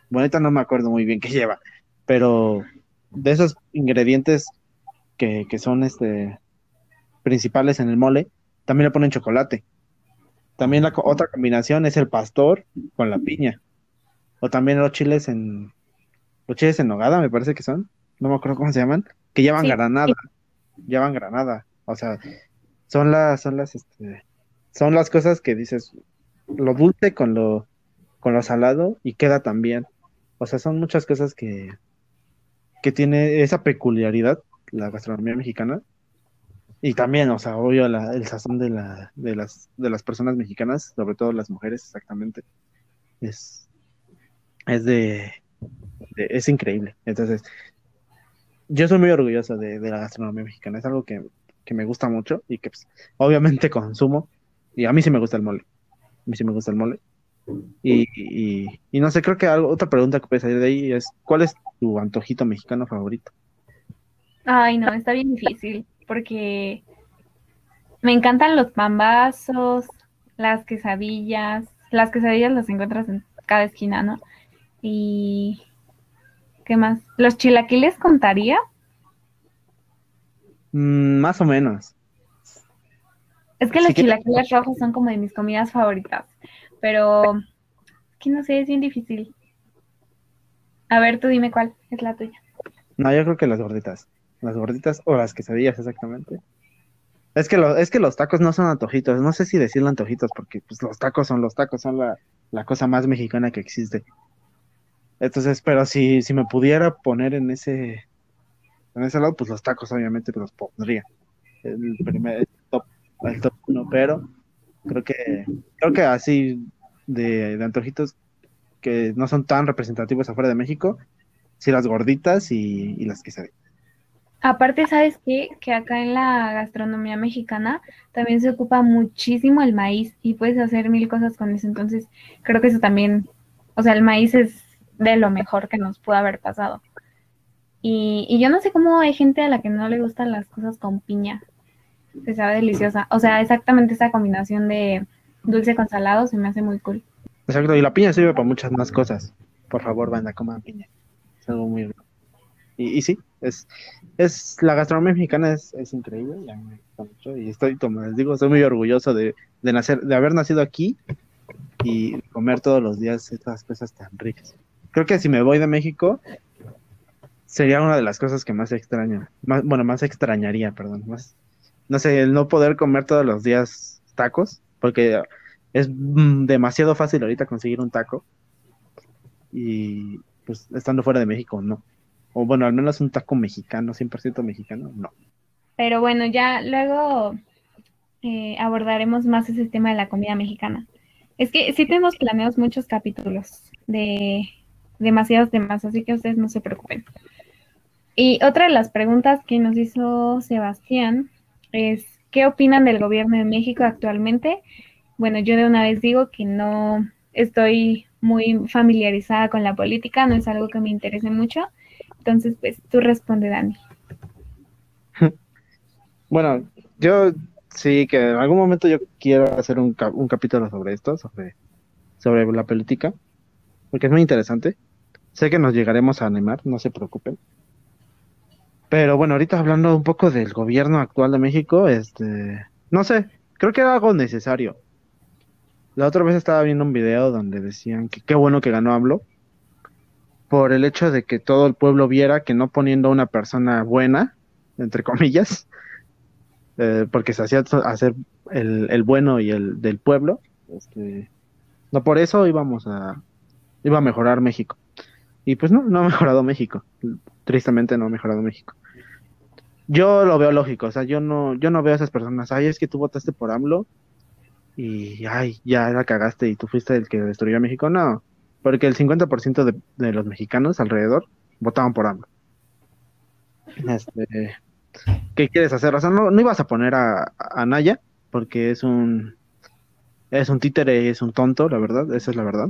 Bonita no me acuerdo muy bien qué lleva, pero de esos ingredientes que, que son este principales en el mole, también le ponen chocolate. También la otra combinación es el pastor con la piña. O también los chiles en los chiles en nogada, me parece que son, no me acuerdo cómo se llaman, que llevan granada, llevan granada. O sea, son las son las este son las cosas que dices lo dulce con lo con lo salado y queda también. O sea, son muchas cosas que que tiene esa peculiaridad la gastronomía mexicana y también, o sea, obvio el sazón de, la, de, las, de las personas mexicanas, sobre todo las mujeres, exactamente, es, es de, es increíble. Entonces, yo soy muy orgulloso de, la gastronomía mexicana, es algo que, me gusta mucho y que pues, obviamente [LAUGHS] consumo. Y a mí sí me gusta el mole. A mí sí me gusta el mole. Y, y, no sé, creo que otra pregunta que puede salir de ahí es, ¿cuál es tu antojito mexicano favorito? Ay, no, está bien difícil porque me encantan los pambazos, las quesadillas. Las quesadillas las encuentras en cada esquina, ¿no? Y ¿qué más? ¿Los chilaquiles contaría? Mm, más o menos. Es que los chilaquiles rojos son como de mis comidas favoritas, pero que no sé, es bien difícil. A ver, tú dime cuál es la tuya. No, yo creo que las gorditas las gorditas o las quesadillas exactamente. Es que, lo, es que los tacos no son antojitos, no sé si decirlo antojitos, porque pues los tacos son los tacos, son la, cosa más mexicana que existe. Entonces, pero si, si me pudiera poner en ese, en ese lado, pues los tacos obviamente los pondría. El primer top, el top uno, pero creo que, creo que así de, de antojitos que no son tan representativos afuera de México, sí las gorditas y, y las quesadillas. Aparte, ¿sabes qué? Que acá en la gastronomía mexicana también se ocupa muchísimo el maíz y puedes hacer mil cosas con eso. Entonces, creo que eso también, o sea, el maíz es de lo mejor que nos pudo haber pasado. Y, y yo no sé cómo hay gente a la que no le gustan las cosas con piña. Se sabe deliciosa. O sea, exactamente esa combinación de dulce con salado se me hace muy cool. Exacto, y la piña sirve para muchas más cosas. Por favor, banda, coman piña. Es algo muy y, y, sí, es, es la gastronomía mexicana es, es increíble me gusta mucho y estoy, como les digo, estoy muy orgulloso de, de, nacer, de haber nacido aquí y comer todos los días estas cosas tan ricas. Creo que si me voy de México sería una de las cosas que más extraño, bueno, más extrañaría, perdón, más, no sé, el no poder comer todos los días tacos, porque es mm, demasiado fácil ahorita conseguir un taco y pues estando fuera de México no. O bueno, al menos un taco mexicano, 100% mexicano, no. Pero bueno, ya luego eh, abordaremos más ese tema de la comida mexicana. Es que sí tenemos planeados muchos capítulos de demasiados temas, así que ustedes no se preocupen. Y otra de las preguntas que nos hizo Sebastián es, ¿qué opinan del gobierno de México actualmente? Bueno, yo de una vez digo que no estoy muy familiarizada con la política, no es algo que me interese mucho, Entonces, pues tú responde, Dani. [LAUGHS] Bueno, yo sí que en algún momento yo quiero hacer un, un capítulo sobre esto, sobre, sobre la política, porque es muy interesante. Sé que nos llegaremos a animar, no se preocupen. Pero bueno, ahorita hablando un poco del gobierno actual de México, este, no sé, creo que era algo necesario. La otra vez estaba viendo un video donde decían que qué bueno que ganó AMLO por el hecho de que todo el pueblo viera que no poniendo una persona buena, entre comillas, [LAUGHS] eh, porque se hacía hacer el, el, bueno y el del pueblo, este, no por eso íbamos a, iba a mejorar México. Y pues no, no ha [LAUGHS] mejorado México. Tristemente no ha mejorado México. Yo lo veo lógico, o sea, yo no, yo no veo a esas personas, ay, es que tú votaste por AMLO y ay, ya la cagaste y tú fuiste el que destruyó a México. No, porque el 50% de, de los mexicanos alrededor votaban por AMLO. Este, ¿Qué quieres hacer? O sea, no, ibas a poner a, a Naya, porque es un es un títere, es un tonto, la verdad, esa es la verdad.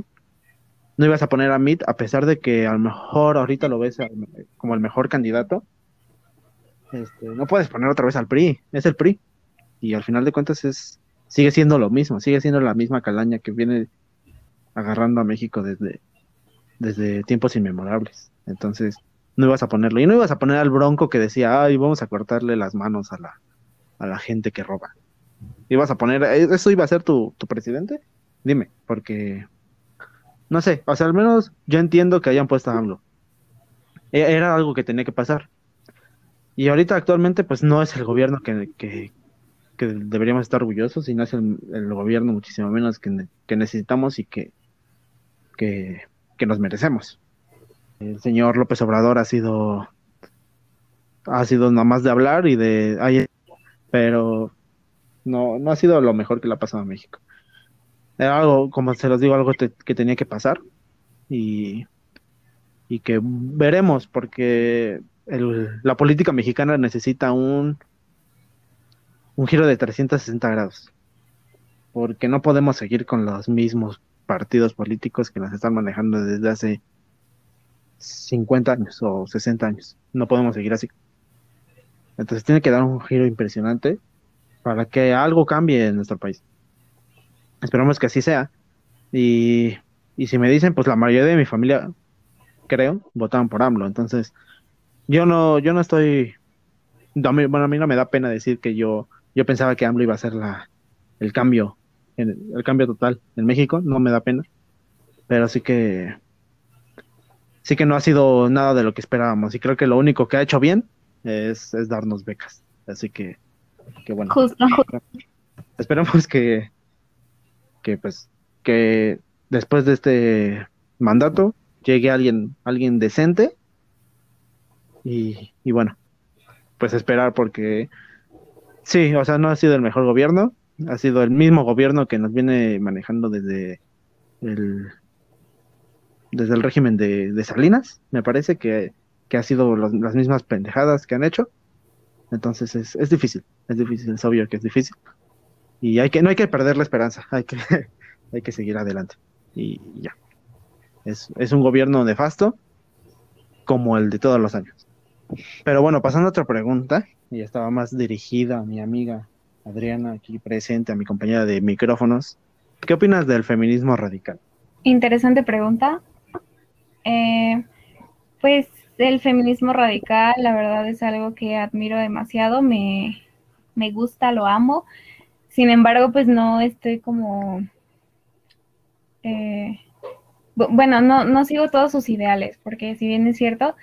No ibas a poner a Mitt, a pesar de que a lo mejor ahorita lo ves como el mejor candidato. Este, no puedes poner otra vez al PRI, es el PRI. Y al final de cuentas es sigue siendo lo mismo, sigue siendo la misma calaña que viene agarrando a México desde, desde tiempos inmemorables. Entonces, no ibas a ponerlo. Y no ibas a poner al bronco que decía, ay, vamos a cortarle las manos a la, a la gente que roba. Ibas a poner, ¿e-, ¿eso iba a ser tu, tu presidente? Dime, porque, no sé, o sea, al menos yo entiendo que hayan puesto a AMLO. E-, era algo que tenía que pasar. Y ahorita actualmente, pues no es el gobierno que, que, deberíamos estar orgullosos, y no es el, el gobierno muchísimo menos que, que necesitamos y que, que, que nos merecemos el señor López Obrador ha sido ha sido nada más de hablar y de pero no no ha sido lo mejor que le ha pasado a México era algo como se los digo algo que tenía que pasar y y que veremos porque el, la política mexicana necesita un un giro de 360 grados porque no podemos seguir con los mismos partidos políticos que nos están manejando desde hace 50 años o 60 años. No podemos seguir así. Entonces tiene que dar un giro impresionante para que algo cambie en nuestro país. Esperamos que así sea. Y, y si me dicen, pues la mayoría de mi familia, creo, votaban por AMLO. Entonces, yo no, yo no estoy, bueno, a mí no me da pena decir que yo, yo pensaba que AMLO iba a ser la, el cambio, el, el cambio total en México, no me da pena. Pero sí que sí que no ha sido nada de lo que esperábamos. Y creo que lo único que ha hecho bien es, darnos becas. Así que, que bueno. Justo. Esperamos que, que pues, que después de este mandato llegue alguien, alguien decente. Y, y bueno, pues esperar porque sí, o sea, no ha sido el mejor gobierno, ha sido el mismo gobierno que nos viene manejando desde el desde el régimen de, Salinas, me parece que, ha sido las mismas pendejadas que han hecho. Entonces es, es, difícil, es difícil, es obvio que es difícil. Y hay que, no hay que perder la esperanza, hay que, [LAUGHS] hay que seguir adelante. Y ya. Es, es un gobierno nefasto como el de todos los años. Pero bueno, pasando a otra pregunta, y estaba más dirigida a mi amiga Adriana aquí presente, a mi compañera de micrófonos. ¿Qué opinas del feminismo radical? Interesante pregunta. Eh, pues el feminismo radical, la verdad es algo que admiro demasiado, me, me gusta, lo amo. Sin embargo, pues no estoy como... Eh, bueno, no, no sigo todos sus ideales, porque si bien es cierto,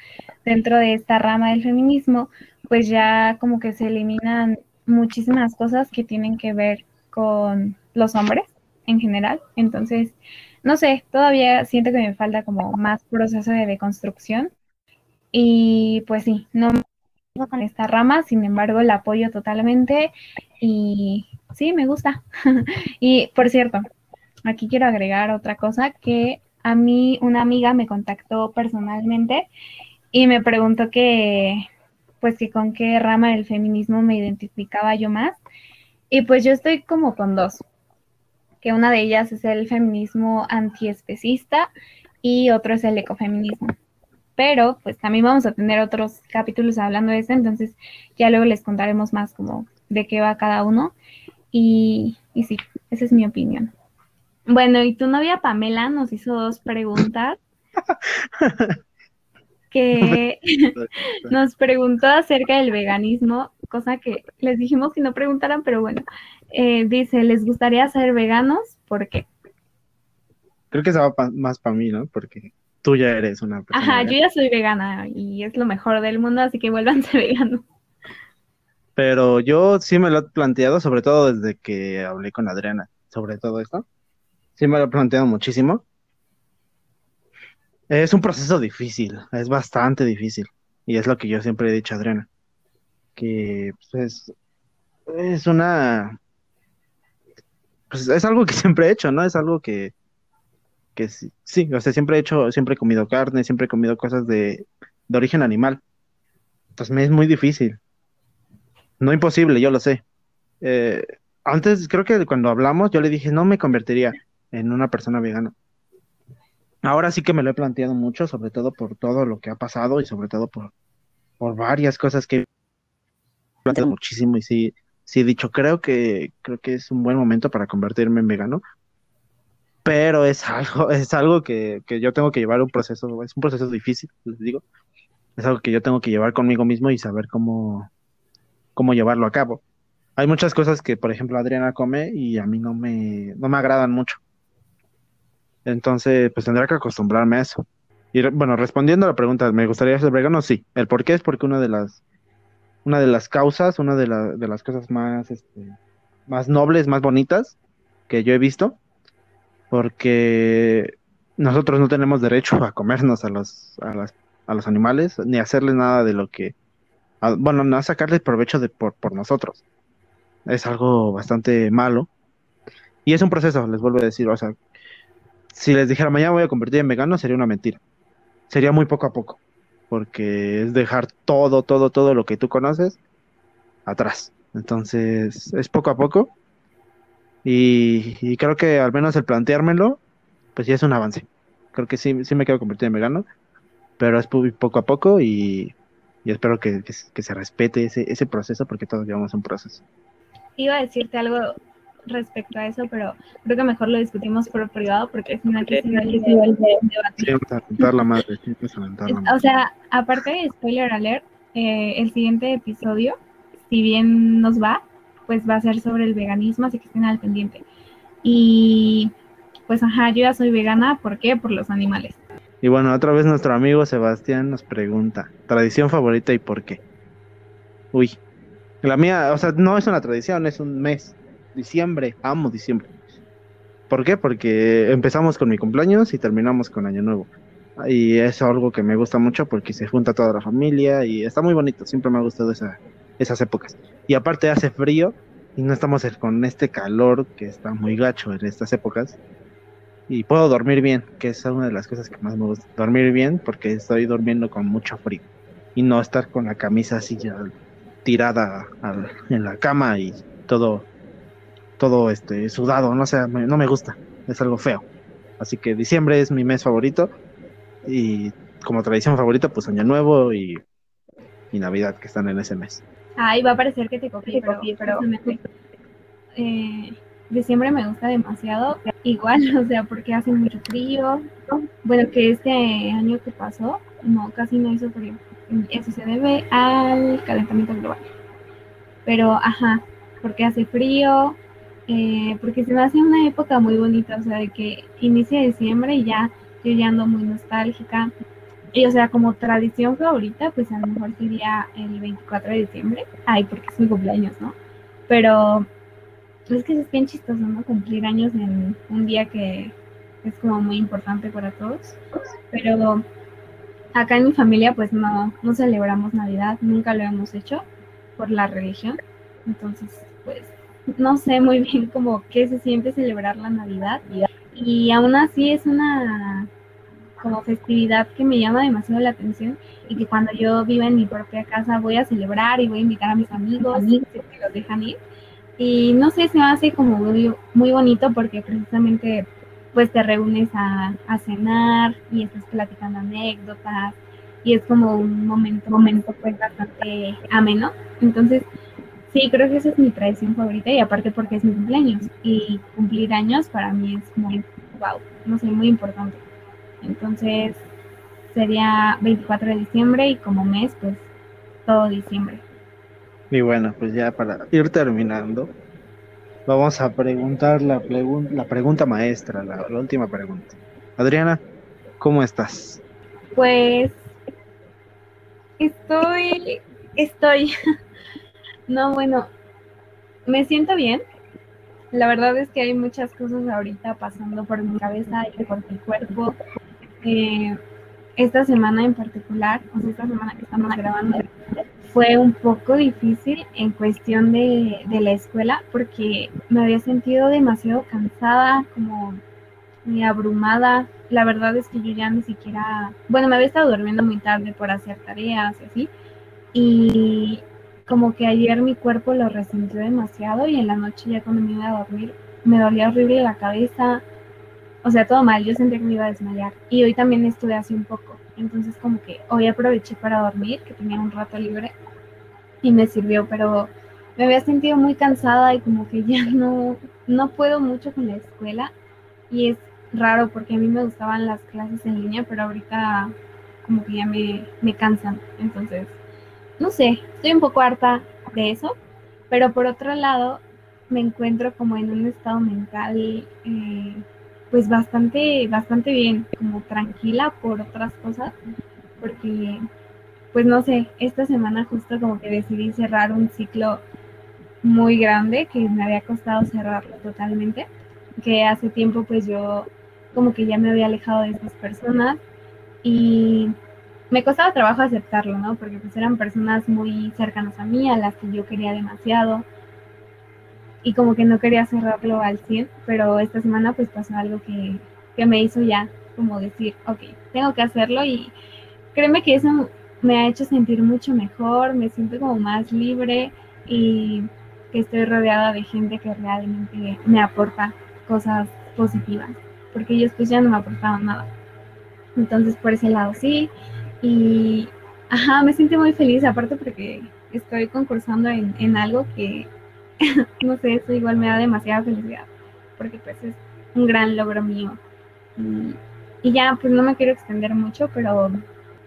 dentro de esta rama del feminismo, pues ya como que se eliminan muchísimas cosas que tienen que ver con los hombres en general. Entonces, no sé, todavía siento que me falta como más proceso de deconstrucción. Y pues sí, no me con esta rama, sin embargo la apoyo totalmente y sí, me gusta. [LAUGHS] y por cierto, aquí quiero agregar otra cosa que a mí una amiga me contactó personalmente y me preguntó que pues que con qué rama del feminismo me identificaba yo más. Y pues yo estoy como con dos que una de ellas es el feminismo antiespecista y otro es el ecofeminismo. pero pues también vamos a tener otros capítulos hablando de eso, entonces ya luego les contaremos más como de qué va cada uno. Y, y sí, esa es mi opinión. Bueno, y tu novia Pamela nos hizo dos preguntas. [LAUGHS] que [LAUGHS] nos preguntó acerca del veganismo, cosa que les dijimos que no preguntaran, pero bueno, eh, dice, ¿les gustaría ser veganos? ¿Por qué? Creo que se va más para mí, ¿no? Porque tú ya eres una persona. Ajá, yo ya soy vegana y es lo mejor del mundo, así que vuélvanse [LAUGHS] veganos. Pero yo sí me lo he planteado, sobre todo desde que hablé con Adriana sobre todo esto. Sí me lo he planteado muchísimo. Es un proceso difícil, es bastante difícil. Y es lo que yo siempre he dicho a Adriana. Que pues, es, una... Pues es algo que [LAUGHS] siempre he hecho, ¿no? Es algo que, que sí, sí, o sea, siempre he hecho, siempre he comido carne, siempre he comido cosas de, de origen animal. Entonces me es muy difícil. No imposible, yo lo sé. Eh, antes, creo que cuando hablamos, yo le dije, no me convertiría en una persona vegana. Ahora sí que me lo he planteado mucho, sobre todo por todo lo que ha pasado y sobre todo por, por varias cosas que he planteado muchísimo y sí, sí he dicho, creo que, creo que es un buen momento para convertirme en vegano, pero es [LAUGHS] algo, es algo que, que yo tengo que llevar un proceso, es un proceso difícil, les digo, es algo que yo tengo que llevar conmigo mismo y saber cómo, cómo llevarlo a cabo. Hay muchas cosas que, por ejemplo, Adriana come y a mí no me, no me agradan mucho. Entonces, pues tendré que acostumbrarme a eso. Y bueno, respondiendo a la pregunta, ¿me gustaría ser vegano? Sí. ¿El por qué? Es porque una de las, una de las causas, una de, de las cosas más, este, más nobles, más bonitas que yo he visto, porque nosotros no tenemos derecho a comernos a los, a, las, a los animales, ni hacerles nada de lo que, bueno, no a sacarles provecho de, por, por nosotros. Es algo bastante malo. Y es un proceso, les vuelvo a decir, o sea, si les dijera mañana voy a convertir en vegano, sería una mentira. Sería muy poco a poco, porque es dejar todo, todo, todo lo que tú conoces atrás. Entonces, es poco a poco. Y, creo que al menos el planteármelo, pues ya es un avance. Creo que sí, sí me quiero convertir en vegano, pero es poco a poco y, espero que, se respete ese, ese proceso porque todos llevamos un proceso. Iba a decirte algo respecto a eso, pero creo que mejor lo discutimos por privado porque es una que la madre, O sea, aparte de spoiler alert, eh, el siguiente episodio, si bien nos va, pues va a ser sobre el veganismo, así que estén al pendiente. Y pues ajá, yo ya soy vegana, ¿por qué? Por los animales. Y bueno, otra vez nuestro amigo Sebastián nos pregunta, tradición favorita y por qué. Uy, la mía, o sea, no es una tradición, es un mes diciembre, amo diciembre. ¿Por qué? Porque empezamos con mi cumpleaños y terminamos con Año Nuevo. Y es algo que me gusta mucho porque se junta toda la familia y está muy bonito. Siempre me ha gustado esa, esas épocas. Y aparte hace frío y no estamos con este calor que está muy gacho en estas épocas. Y puedo dormir bien, que es una de las cosas que más me gusta. Dormir bien porque estoy durmiendo con mucho frío. Y no estar con la camisa así ya tirada en la cama y todo todo este sudado, no sé, no me gusta, es algo feo. Así que diciembre es mi mes favorito y como tradición favorita, pues Año Nuevo y, Navidad que están en ese mes. Ay, va a parecer que te copié, pero, eh, diciembre me gusta demasiado, igual, [LAUGHS] o sea, porque hace mucho frío. Bueno, que este año que pasó, no, casi no hizo frío. Eso se debe al calentamiento global. Pero, ajá, porque hace frío, eh, porque se me hace una época muy bonita, o sea, de que inicia diciembre y ya yo ya ando muy nostálgica. Y o sea, como tradición favorita, pues a lo mejor sería el 24 de diciembre. Ay, porque es mi cumpleaños, ¿no? Pero es que es bien chistoso, ¿no? Cumplir años en un día que es como muy importante para todos. Pero acá en mi familia, pues no, no celebramos Navidad, nunca lo hemos hecho por la religión. Entonces, pues no sé muy bien como qué se siente celebrar la Navidad y aún así es una como festividad que me llama demasiado la atención y que cuando yo viva en mi propia casa voy a celebrar y voy a invitar a mis amigos y que los dejan ir y no sé, se me hace como muy, muy bonito porque precisamente pues te reúnes a, cenar y estás platicando anécdotas y es como un momento, momento pues bastante ameno. Entonces, sí, creo que esa es mi tradición favorita y aparte porque es mi cumpleaños y cumplir años para mí es muy, wow, no sé, muy importante. Entonces, sería 24 de diciembre y como mes, pues todo diciembre. Y bueno, pues ya para ir terminando, vamos a preguntar la, la pregunta maestra, la, la última pregunta. Adriana, ¿cómo estás? Pues estoy, estoy, [LAUGHS] no, bueno, me siento bien. La verdad es que hay muchas cosas ahorita pasando por mi cabeza y por mi cuerpo. Eh, esta semana en particular, o sea, esta semana que estamos grabando, fue un poco difícil en cuestión de, de la escuela porque me había sentido demasiado cansada, como muy abrumada. La verdad es que yo ya ni siquiera, bueno, me había estado durmiendo muy tarde por hacer tareas y así. Y como que ayer mi cuerpo lo resintió demasiado y en la noche ya cuando me iba a dormir me dolía horrible la cabeza. O sea, todo mal, yo sentía que me iba a desmayar. Y hoy también estuve así un poco. Entonces como que hoy aproveché para dormir, que tenía un rato libre y me sirvió, pero me había sentido muy cansada y como que ya no, no puedo mucho con la escuela y es raro porque a mí me gustaban las clases en línea, pero ahorita como que ya me, me cansan. Entonces, no sé, estoy un poco harta de eso, pero por otro lado me encuentro como en un estado mental eh, pues bastante, bastante bien, como tranquila por otras cosas, porque pues no sé, esta semana justo como que decidí cerrar un ciclo muy grande que me había costado cerrarlo totalmente, que hace tiempo pues yo como que ya me había alejado de esas personas y me costaba trabajo aceptarlo, ¿no? Porque pues eran personas muy cercanas a mí, a las que yo quería demasiado y como que no quería cerrarlo al 100, pero esta semana pues pasó algo que, que me hizo ya como decir, ok, tengo que hacerlo y créeme que eso me ha hecho sentir mucho mejor, me siento como más libre y que estoy rodeada de gente que realmente me aporta cosas positivas porque ellos pues ya no me aportaban nada. Entonces por ese lado sí. Y ajá, me siento muy feliz, aparte porque estoy concursando en, algo que, [LAUGHS] no sé, eso igual me da demasiada felicidad, porque pues es un gran logro mío. Y, y ya, pues no me quiero extender mucho, pero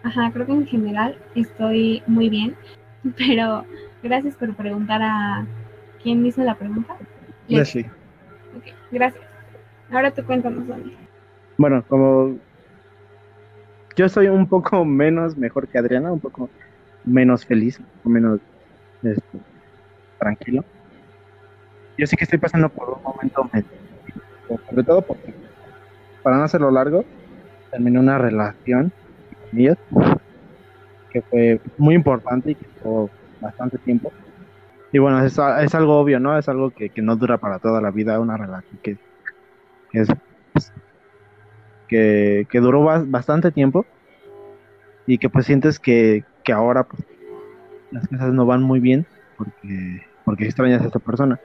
ajá, creo que en general estoy muy bien. [LAUGHS] Pero gracias por preguntar a quién hizo la pregunta. Leslie. Okay, gracias. Ahora tú cuéntanos, Dani. Bueno, como yo soy un poco [LAUGHS] menos mejor que Adriana, un poco menos feliz, un poco menos este, tranquilo. Yo sí que estoy pasando por un momento sobre todo porque, para no hacerlo largo, terminé una relación con ellos que fue muy importante y que tuvo bastante tiempo. Y bueno, es, es algo obvio, ¿no? Es algo que, no dura para toda la vida, una relación que que, que, duró bastante tiempo y que pues sientes que, que ahora pues, las cosas no van muy bien porque, porque extrañas a esta persona.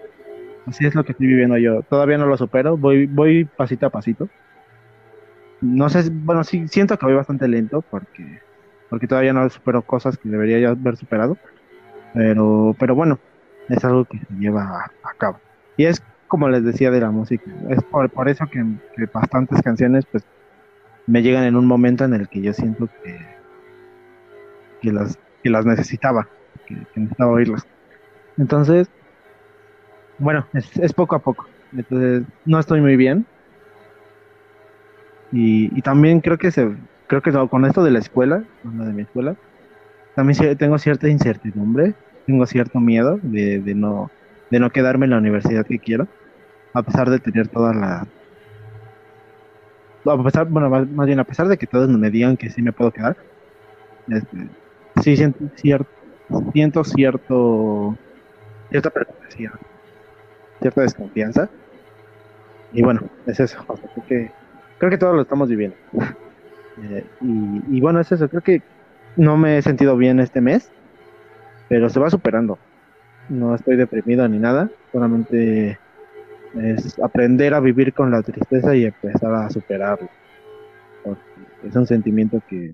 Así es lo que estoy viviendo yo. Todavía no lo supero, voy, voy pasito a pasito. No sé, bueno, sí, siento que voy bastante lento porque, porque todavía no supero cosas que debería ya haber superado. Pero, pero bueno, es algo que se lleva a, a cabo. Y es como les decía de la música. Es por, por eso que, bastantes canciones pues me llegan en un momento en el que yo siento que, que, las, que las necesitaba, que, necesitaba oírlas. Entonces, bueno, es, poco a poco. Entonces, no estoy muy bien. Y, y también creo que se, creo que con esto de la escuela, con lo de mi escuela, también tengo cierta incertidumbre, tengo cierto miedo de, de no de no quedarme en la universidad que quiero a pesar de tener todas las a pesar, bueno, más bien a pesar de que todos me digan que sí me puedo quedar, este, sí siento cierto, siento cierto, cierta preocupación, cierta desconfianza. Y bueno, es eso. creo, que, creo que todos lo estamos viviendo. Eh, y, bueno, es eso. Creo que no me he sentido bien este mes, pero se va superando. No estoy deprimido ni nada, solamente es aprender a vivir con la tristeza y empezar a superarlo. es un sentimiento que,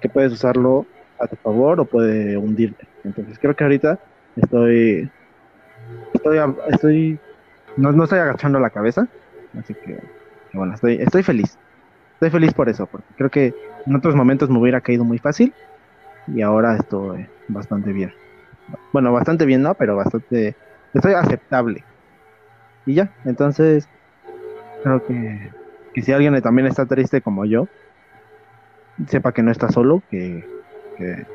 que puedes usarlo a tu favor o puede hundirte. Entonces creo que ahorita estoy, estoy, estoy, no, no estoy agachando la cabeza, así que, bueno, estoy, estoy feliz. Estoy feliz por eso, porque creo que en otros momentos me hubiera caído muy fácil y ahora estoy bastante bien. Bueno, bastante bien, ¿no? Pero bastante, estoy aceptable. Y ya, entonces creo que, que si alguien también está triste como yo, sepa que no está solo, que, que,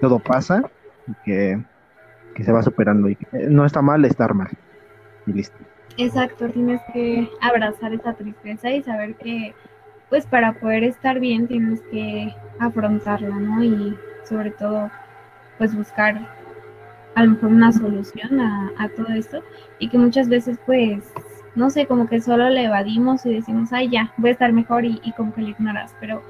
todo pasa y que, que, se va superando y que no está mal estar mal. Y listo. Exacto, tienes que abrazar esa tristeza y saber que, pues para poder estar bien tienes que afrontarla, ¿no? Y sobre todo, pues buscar a lo mejor una solución a, todo esto y que muchas veces, pues, no sé, como que solo le evadimos y decimos, ay, ya, voy a estar mejor y, como que le ignoras, pero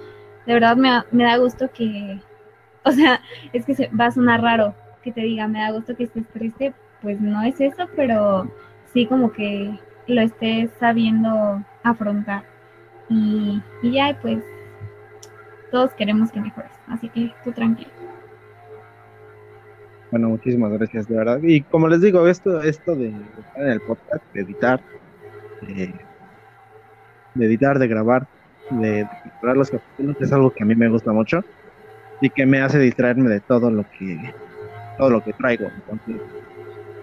de verdad me, me da gusto que, [LAUGHS] o sea, es que se, va a sonar raro que te diga, me da gusto que estés triste, pues no es eso, pero sí como que lo estés sabiendo afrontar. Y, y ya, pues todos queremos que mejores, así que tú tranquilo. Bueno, muchísimas gracias, de verdad. Y como les digo, esto, esto de estar en el podcast, de editar, de editar, de grabar, de, de los capítulos es algo que a mí me gusta mucho y que me hace distraerme de todo lo que todo lo que traigo. Entonces,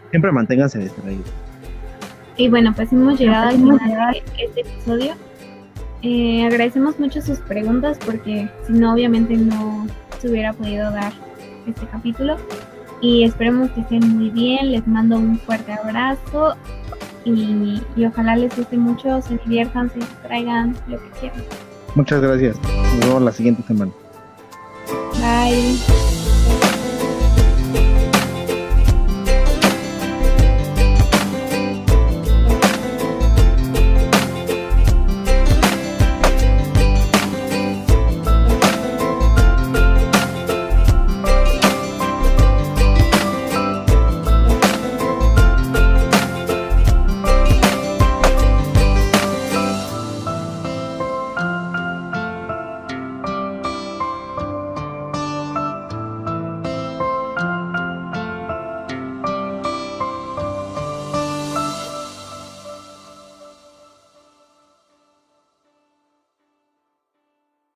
siempre manténganse distraídos. Y bueno, pues hemos llegado al final de este episodio. Eh, agradecemos mucho sus preguntas porque si no, obviamente no se hubiera podido dar este capítulo. Y esperemos que estén muy bien. Les mando un fuerte abrazo y, ojalá les guste mucho, se diviertan, se distraigan, lo que quieran. Muchas gracias. Nos vemos la siguiente semana. Bye.